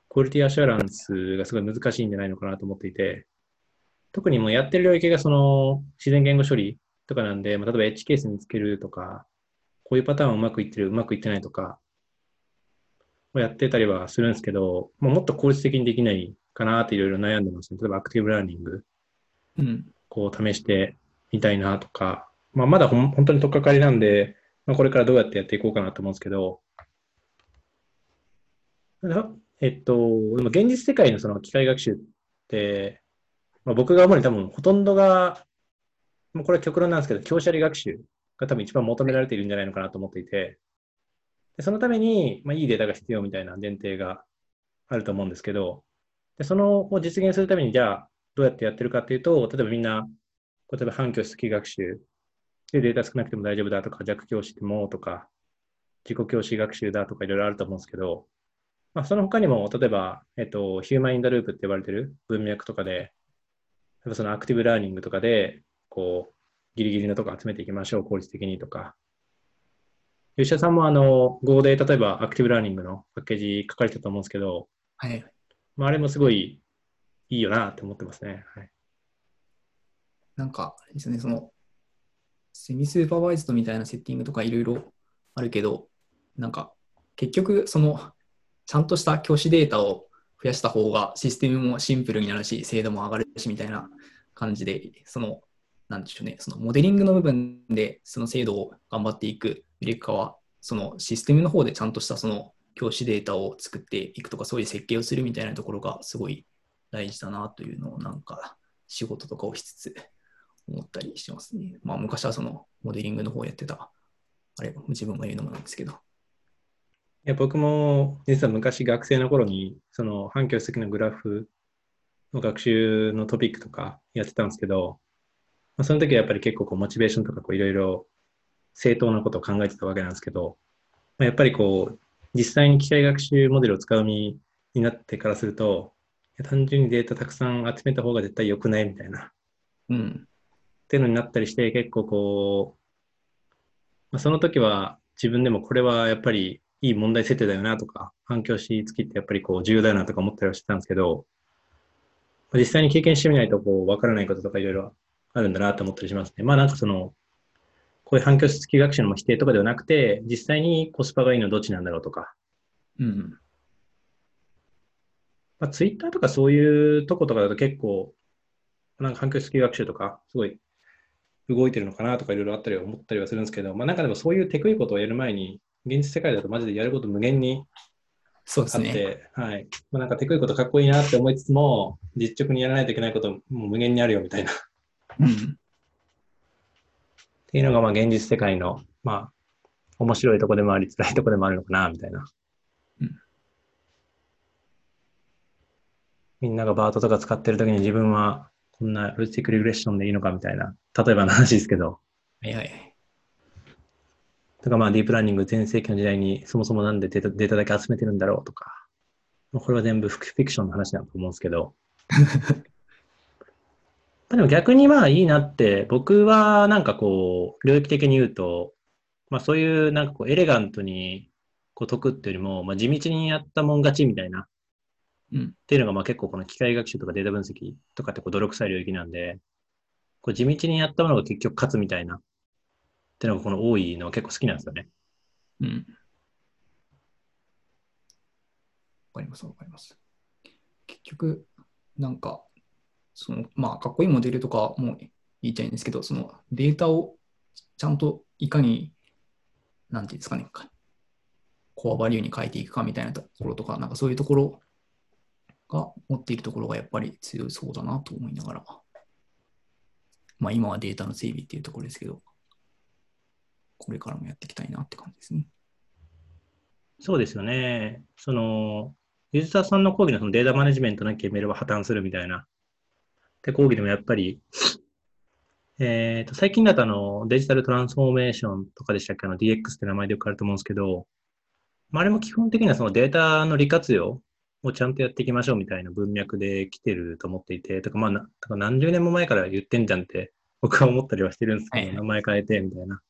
クオリティアシュアランスがすごい難しいんじゃないのかなと思っていて、特にもうやってる領域がその自然言語処理とかなんで、まあ、例えばエッジケース見つけるとか、こういうパターンうまくいってる、うまくいってないとか、をやってたりはするんですけど、まあ、もっと効率的にできないかなっていろいろ悩んでますね。例えばアクティブラーニング、うん。こう試してみたいなとか、まあ、まだほん本当に取っかかりなんで、まあ、これからどうやってやっていこうかなと思うんですけど、えっと、でも現実世界のその機械学習って、まあ、僕が主に多分ほとんどが、もうこれは極論なんですけど、教者理学習が多分一番求められているんじゃないのかなと思っていて、でそのために、まあ、いいデータが必要みたいな前提があると思うんですけど、でそのを実現するために、じゃあどうやってやってるかっていうと、例えばみんな、例えば反教室機学習でデータ少なくても大丈夫だとか、弱教師でもとか、自己教師学習だとかいろいろあると思うんですけど、まあ、その他にも、例えば、えっと、ヒューマンインダループって呼ばれてる文脈とかで、例えばそのアクティブラーニングとかで、こう、ギリギリのとこ集めていきましょう、効率的にとか。吉田さんもあの、Go で例えばアクティブラーニングのパッケージ書かれてたと思うんですけど、はい。まあ、あれもすごいいいよなって思ってますね。はい。なんか、あれですね、その、 semi-supervised みたいなセッティングとかいろいろあるけど、なんか、結局、その、ちゃんとした教師データを増やした方がシステムもシンプルになるし、精度も上がるしみたいな感じで、その、なんでしょうね、そのモデリングの部分でその精度を頑張っていくよりかは、そのシステムの方でちゃんとしたその教師データを作っていくとか、そういう設計をするみたいなところがすごい大事だなというのをなんか仕事とかをしつつ思ったりしてますね。まあ昔はそのモデリングの方をやってた、あれ、自分が言うのもなんですけど。いや僕も実は昔学生の頃にその反教室的なグラフの学習のトピックとかやってたんですけど、まあ、その時はやっぱり結構こうモチベーションとかこういろいろ正当なことを考えてたわけなんですけど、まあ、やっぱりこう実際に機械学習モデルを使う身になってからすると単純にデータたくさん集めた方が絶対良くないみたいなうん。っていうのになったりして結構こう、まあ、その時は自分でもこれはやっぱりいい問題設定だよなとか、反響し付きってやっぱりこう重要だよなとか思ったりはしてたんですけど、まあ実際に経験してみないとこう分からないこととかいろいろあるんだなと思ったりしますね。まあなんかその、こういう反響式学習の否定とかではなくて、実際にコスパがいいのはどっちなんだろうとか、うん。まあ、ツイッターとかそういうとことかだと結構、なんか反響式学習とか、すごい動いてるのかなとかいろいろあったりは思ったりはするんですけど、まあなんかでもそういうテクニックことをやる前に、現実世界だとマジでやること無限にそうですね。あって、はい。まあなんかテクニックことかっこいいなって思いつつも、実直にやらないといけないことも無限にあるよみたいな。っうん。ていうのがまあ現実世界の、まあ、面白いとこでもあり、辛いとこでもあるのかな、みたいな。うんみんながバートとか使ってるときに自分はこんなロジスティックリグレッションでいいのかみたいな、例えばの話ですけど、はいはい。とかまあディープラーニング全盛期の時代にそもそもなんでデータデータだけ集めてるんだろうとか、まあこれは全部フィクションの話だと思うんですけど、まあでも逆にまあいいなって、僕はなんかこう、領域的に言うと、まあそういうなんかこうエレガントにこう解くっていうよりも、まあ地道にやったもん勝ちみたいな、うんっていうのがまあ結構この機械学習とかデータ分析とかってこう泥臭い領域なんで、こう地道にやったものが結局勝つみたいな、っていうのがこの多いのは結構好きなんですよね。うん。わかります、わかります。結局、なんか、その、まあ、かっこいいモデルとかも言いたいんですけど、そのデータをちゃんといかに、なんていうんですかね、かコアバリューに変えていくかみたいなところとか、なんかそういうところが持っているところがやっぱり強いそうだなと思いながら、まあ今はデータの整備っていうところですけど、これからもやっていきたいなって感じですね。そうですよね。その、ユーザーさんの講義のそのデータマネジメントなきゃメールは破綻するみたいな。で、講義でもやっぱり、えっ、と、最近だとあの、デジタルトランスフォーメーションとかでしたっけ？あの、DX って名前でよくあると思うんですけど、まあ、あれも基本的にはそのデータの利活用をちゃんとやっていきましょうみたいな文脈で来てると思っていて、とかまあ、なとか何十年も前から言ってんじゃんって 僕は思ったりはしてるんですけど、はい名前変えてみたいな。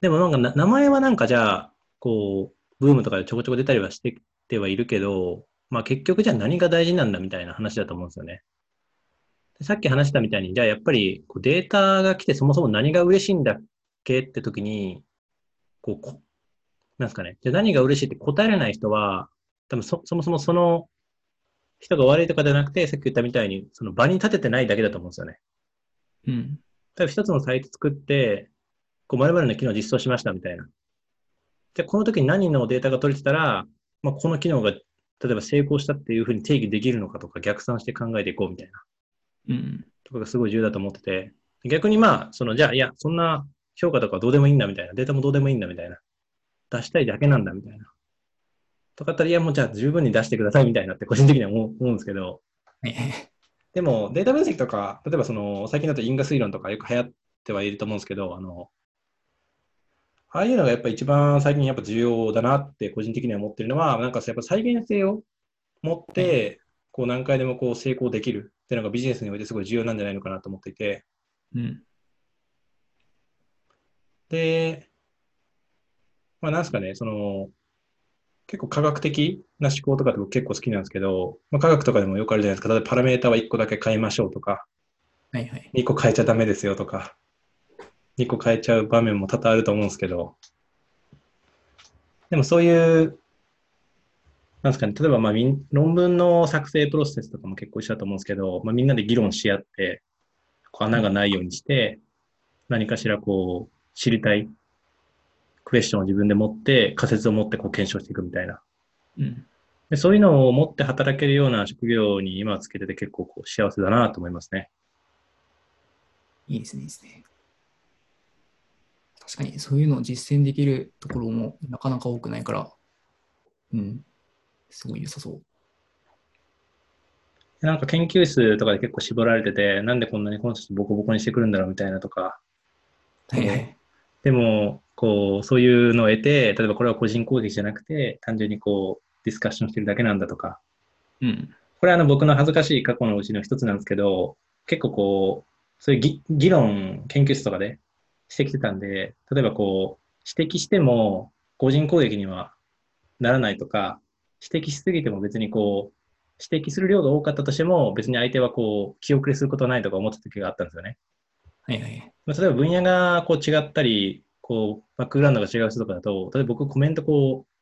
でもなんかな名前はなんかじゃあ、こう、ブームとかでちょこちょこ出たりはしてきてはいるけど、まあ結局じゃあ何が大事なんだみたいな話だと思うんですよね。でさっき話したみたいに、じゃあやっぱりこうデータが来てそもそも何が嬉しいんだっけって時に、こう、こなんですかね。じゃあ何が嬉しいって答えれない人は、多分そそもそもその人が悪いとかじゃなくて、さっき言ったみたいに、その場に立ててないだけだと思うんですよね。うん。例えば一つのサイト作って、こう、〇〇の機能を実装しましたみたいな。で、この時に何のデータが取れてたら、まあ、この機能が、例えば成功したっていうふうに定義できるのかとか逆算して考えていこうみたいな。うん。とかがすごい重要だと思ってて、逆にまあ、その、じゃあ、いや、そんな評価とかどうでもいいんだみたいな、データもどうでもいいんだみたいな、出したいだけなんだみたいな。とかだったら、いや、もうじゃあ十分に出してくださいみたいなって個人的には思う思うんですけど、でも、データ分析とか、例えばその、最近だと因果推論とかよく流行ってはいると思うんですけど、あの、ああいうのがやっぱ一番最近やっぱ重要だなって個人的には思ってるのは、なんかやっぱ再現性を持って、こう何回でもこう成功できるっていうのがビジネスにおいてすごい重要なんじゃないのかなと思っていて、うん。で、まあなんですかね、その、結構科学的な思考とかって僕結構好きなんですけど、まあ、科学とかでもよくあるじゃないですか。例えばパラメータは1個だけ変えましょうとか、はいはい。2個変えちゃダメですよとか、2個変えちゃう場面も多々あると思うんですけど、でもそういう、なんですかね、例えばまあみん論文の作成プロセスとかも結構一緒だと思うんですけど、まあ、みんなで議論し合って、こう穴がないようにして、何かしらこう、知りたいクエスチョンを自分で持って、仮説を持ってこう検証していくみたいな。うん。でそういうのを持って働けるような職業に今はつけてて結構こう幸せだなと思いますね。いいですね、いいですね。確かに、そういうのを実践できるところもなかなか多くないから、うん。すごい良さそう。なんか研究室とかで結構絞られてて、なんでこんなにこの人ボコボコにしてくるんだろうみたいなとか、はいはい。でも、こう、そういうのを得て、例えばこれは個人攻撃じゃなくて、単純にこう、ディスカッションしてるだけなんだとか、うん。これはあの僕の恥ずかしい過去のうちの一つなんですけど、結構こう、そういう議議論、研究室とかでしてきてたんで、例えばこう、指摘しても個人攻撃にはならないとか、指摘しすぎても別にこう、指摘する量が多かったとしても、別に相手はこう、気遅れすることはないとか思った時があったんですよね。はいはい。まあ、例えば分野がこう違ったり、こう、バックグラウンドが違う人とかだと、例えば僕コメントこう、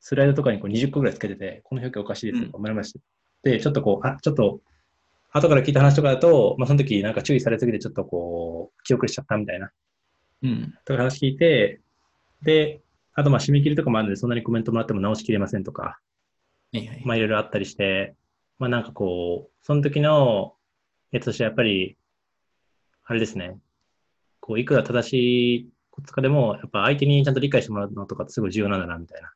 スライドとかにこう20個ぐらいつけてて、この表記おかしいですとか思いました。で、ちょっとこう、あ、ちょっと、後から聞いた話とかだと、まあその時なんか注意されすぎてちょっとこう、記憶しちゃったみたいな、うん。とか話聞いて、で、あとまあ締め切りとかもあるので、そんなにコメントもらっても直しきれませんとか、はいはい。まあいろいろあったりして、まあなんかこう、その時のやつとしてはやっぱり、あれですね、こう、いくら正しいことかでも、やっぱ相手にちゃんと理解してもらうのとかすごい重要なんだな、みたいな。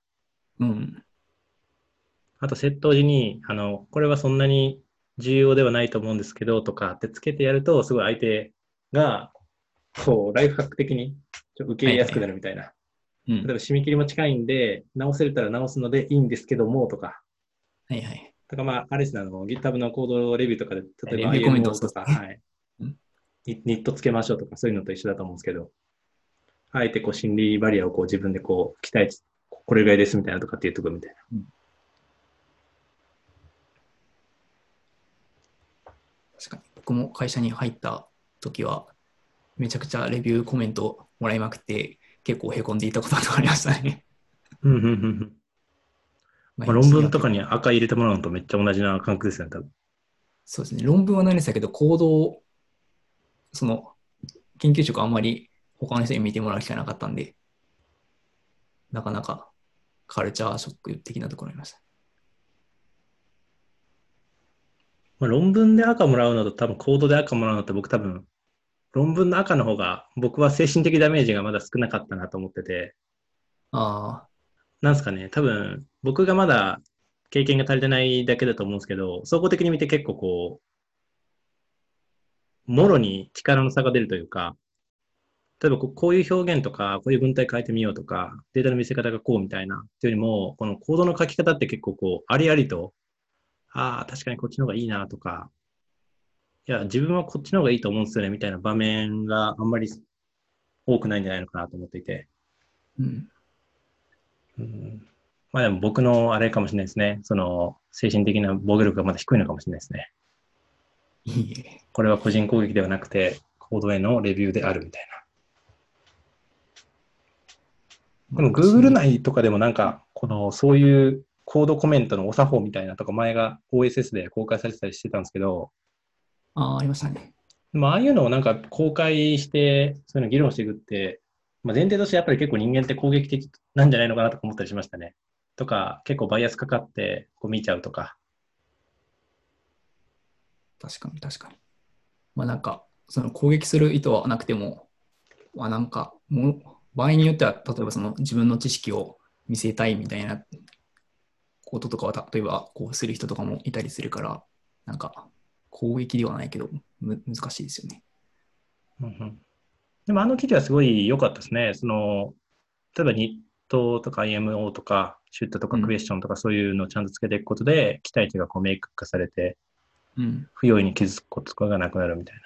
うん。あと、窃盗時に、あの、これはそんなに重要ではないと思うんですけど、とかってつけてやると、すごい相手が、こう、ライフハック的に受け入れやすくなるみたいな。うん。例えば締め切りも近いんで、直せれたら直すのでいいんですけども、とか。はいはい。とか、まあ、あれですね、GitHub のコードレビューとかで、例えばレビューコメントとか、はいうん。ニニットつけましょうとか、そういうのと一緒だと思うんですけど、あえてこう、心理バリアをこう自分でこう、期待値、これぐらいですみたいなとかっていうところみたいな。確かに。僕も会社に入った時は、めちゃくちゃレビューコメントもらいまくって、結構へこんでいたことがありましたね。うんうんうんうん。まあ、論文とかに赤入れてもらうのとめっちゃ同じな感覚ですよね、多分。そうですね。論文はないんですけど、行動、その、研究職あんまり他の人に見てもらう機会なかったんで、なかなかカルチャーショック的なところありました。まあ、論文で赤もらうのと多分コードで赤もらうのって僕多分論文の赤の方が僕は精神的ダメージがまだ少なかったなと思ってて、あ。なんすかね、多分僕がまだ経験が足りてないだけだと思うんですけど、総合的に見て結構こう、もろに力の差が出るというか、例えばこうこういう表現とか、こういう文体変えてみようとか、データの見せ方がこうみたいな、っていうよりも、このコードの書き方って結構こう、ありありと、ああ、確かにこっちの方がいいなとか、いや、自分はこっちの方がいいと思うんですよね、みたいな場面があんまり多くないんじゃないのかなと思っていて。うん。うんまあでも僕のあれかもしれないですね。その精神的な防御力がまだ低いのかもしれないですね。いいえ。これは個人攻撃ではなくて、コードへのレビューであるみたいな。でも Google 内とかでもなんか、このそういうコードコメントのお作法みたいなとか前が OSS で公開されてたりしてたんですけど、ああ、ありましたね。でもああいうのをなんか公開して、そういうの議論していくって、まあ、前提としてやっぱり結構人間って攻撃的なんじゃないのかなとか思ったりしましたね。とか、結構バイアスかかってこう見ちゃうとか。確かに確かに。まあなんか、その攻撃する意図はなくても、まあなんか、もう場合によっては、例えばその自分の知識を見せたいみたいなこととかは、例えばこうする人とかもいたりするから、なんか攻撃ではないけど、む難しいですよね。うんうんでもあの記事はすごい良かったですね。その、例えばニットとか IMO とか、シュットとかクエスチョンとかそういうのをちゃんとつけていくことで、期待値がこう明確化されて、うん。不用意に気づくこととかがなくなるみたいな。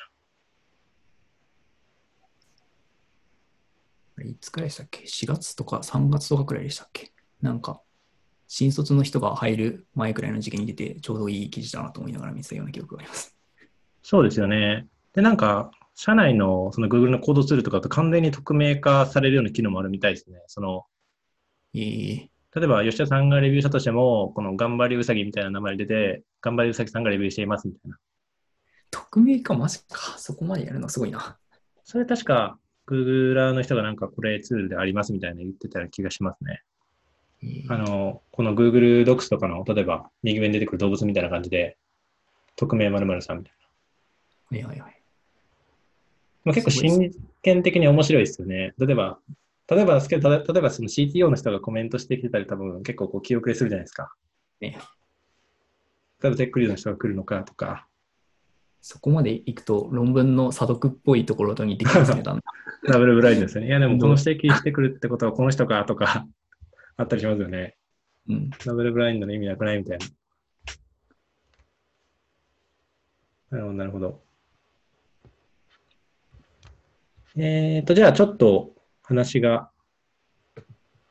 あれいつくらいでしたっけ ?4 月とか3月とかくらいでしたっけ？なんか、新卒の人が入る前くらいの時期に出て、ちょうどいい記事だなと思いながら見てたような記憶があります。そうですよね。で、なんか、社内のその Google のコードツールとかだと完全に匿名化されるような機能もあるみたいですね。その、ええ例えば吉田さんがレビューしたとしても、この頑張りうさぎみたいな名前で出て、頑張りうさぎさんがレビューしていますみたいな。匿名か、マジか。そこまでやるのすごいな。それ確か、Googler の人がなんかこれツールでありますみたいな言ってた気がしますね。ええあの、この Google Docs とかの、例えば右上に出てくる動物みたいな感じで、匿名〇〇さんみたいな。はいはいはい。まあ、結構すごい心理験的に面白いですよね。例えば、例えばですけど、た例えばその CTO の人がコメントしてきてたり、多分結構こう気遅れするじゃないですか。ね例えばテックリードの人が来るのかとか、そこまで行くと論文の査読っぽいところと似てきますね、ダブルブラインドですよね。いや、でもこの指摘してくるってことはこの人かとか、あったりしますよね。うん。ダブルブラインドの意味なくないみたいな。なるほど、なるほど。えーと、じゃあちょっと話が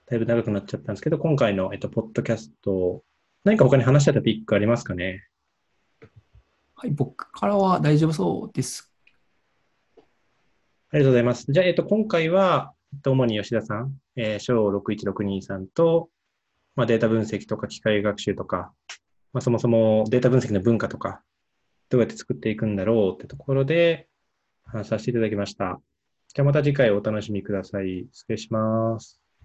だいぶ長くなっちゃったんですけど、今回の、えっと、ポッドキャスト、何か他に話したいトピックありますかね？はい、僕からは大丈夫そうです。ありがとうございます。じゃあ、えっと、今回は、えっと、主に吉田さん、えー、小61623さんと、まあ、データ分析とか機械学習とか、まあ、そもそもデータ分析の文化とか、どうやって作っていくんだろうってところで話させていただきました。じゃあまた次回お楽しみください。失礼します。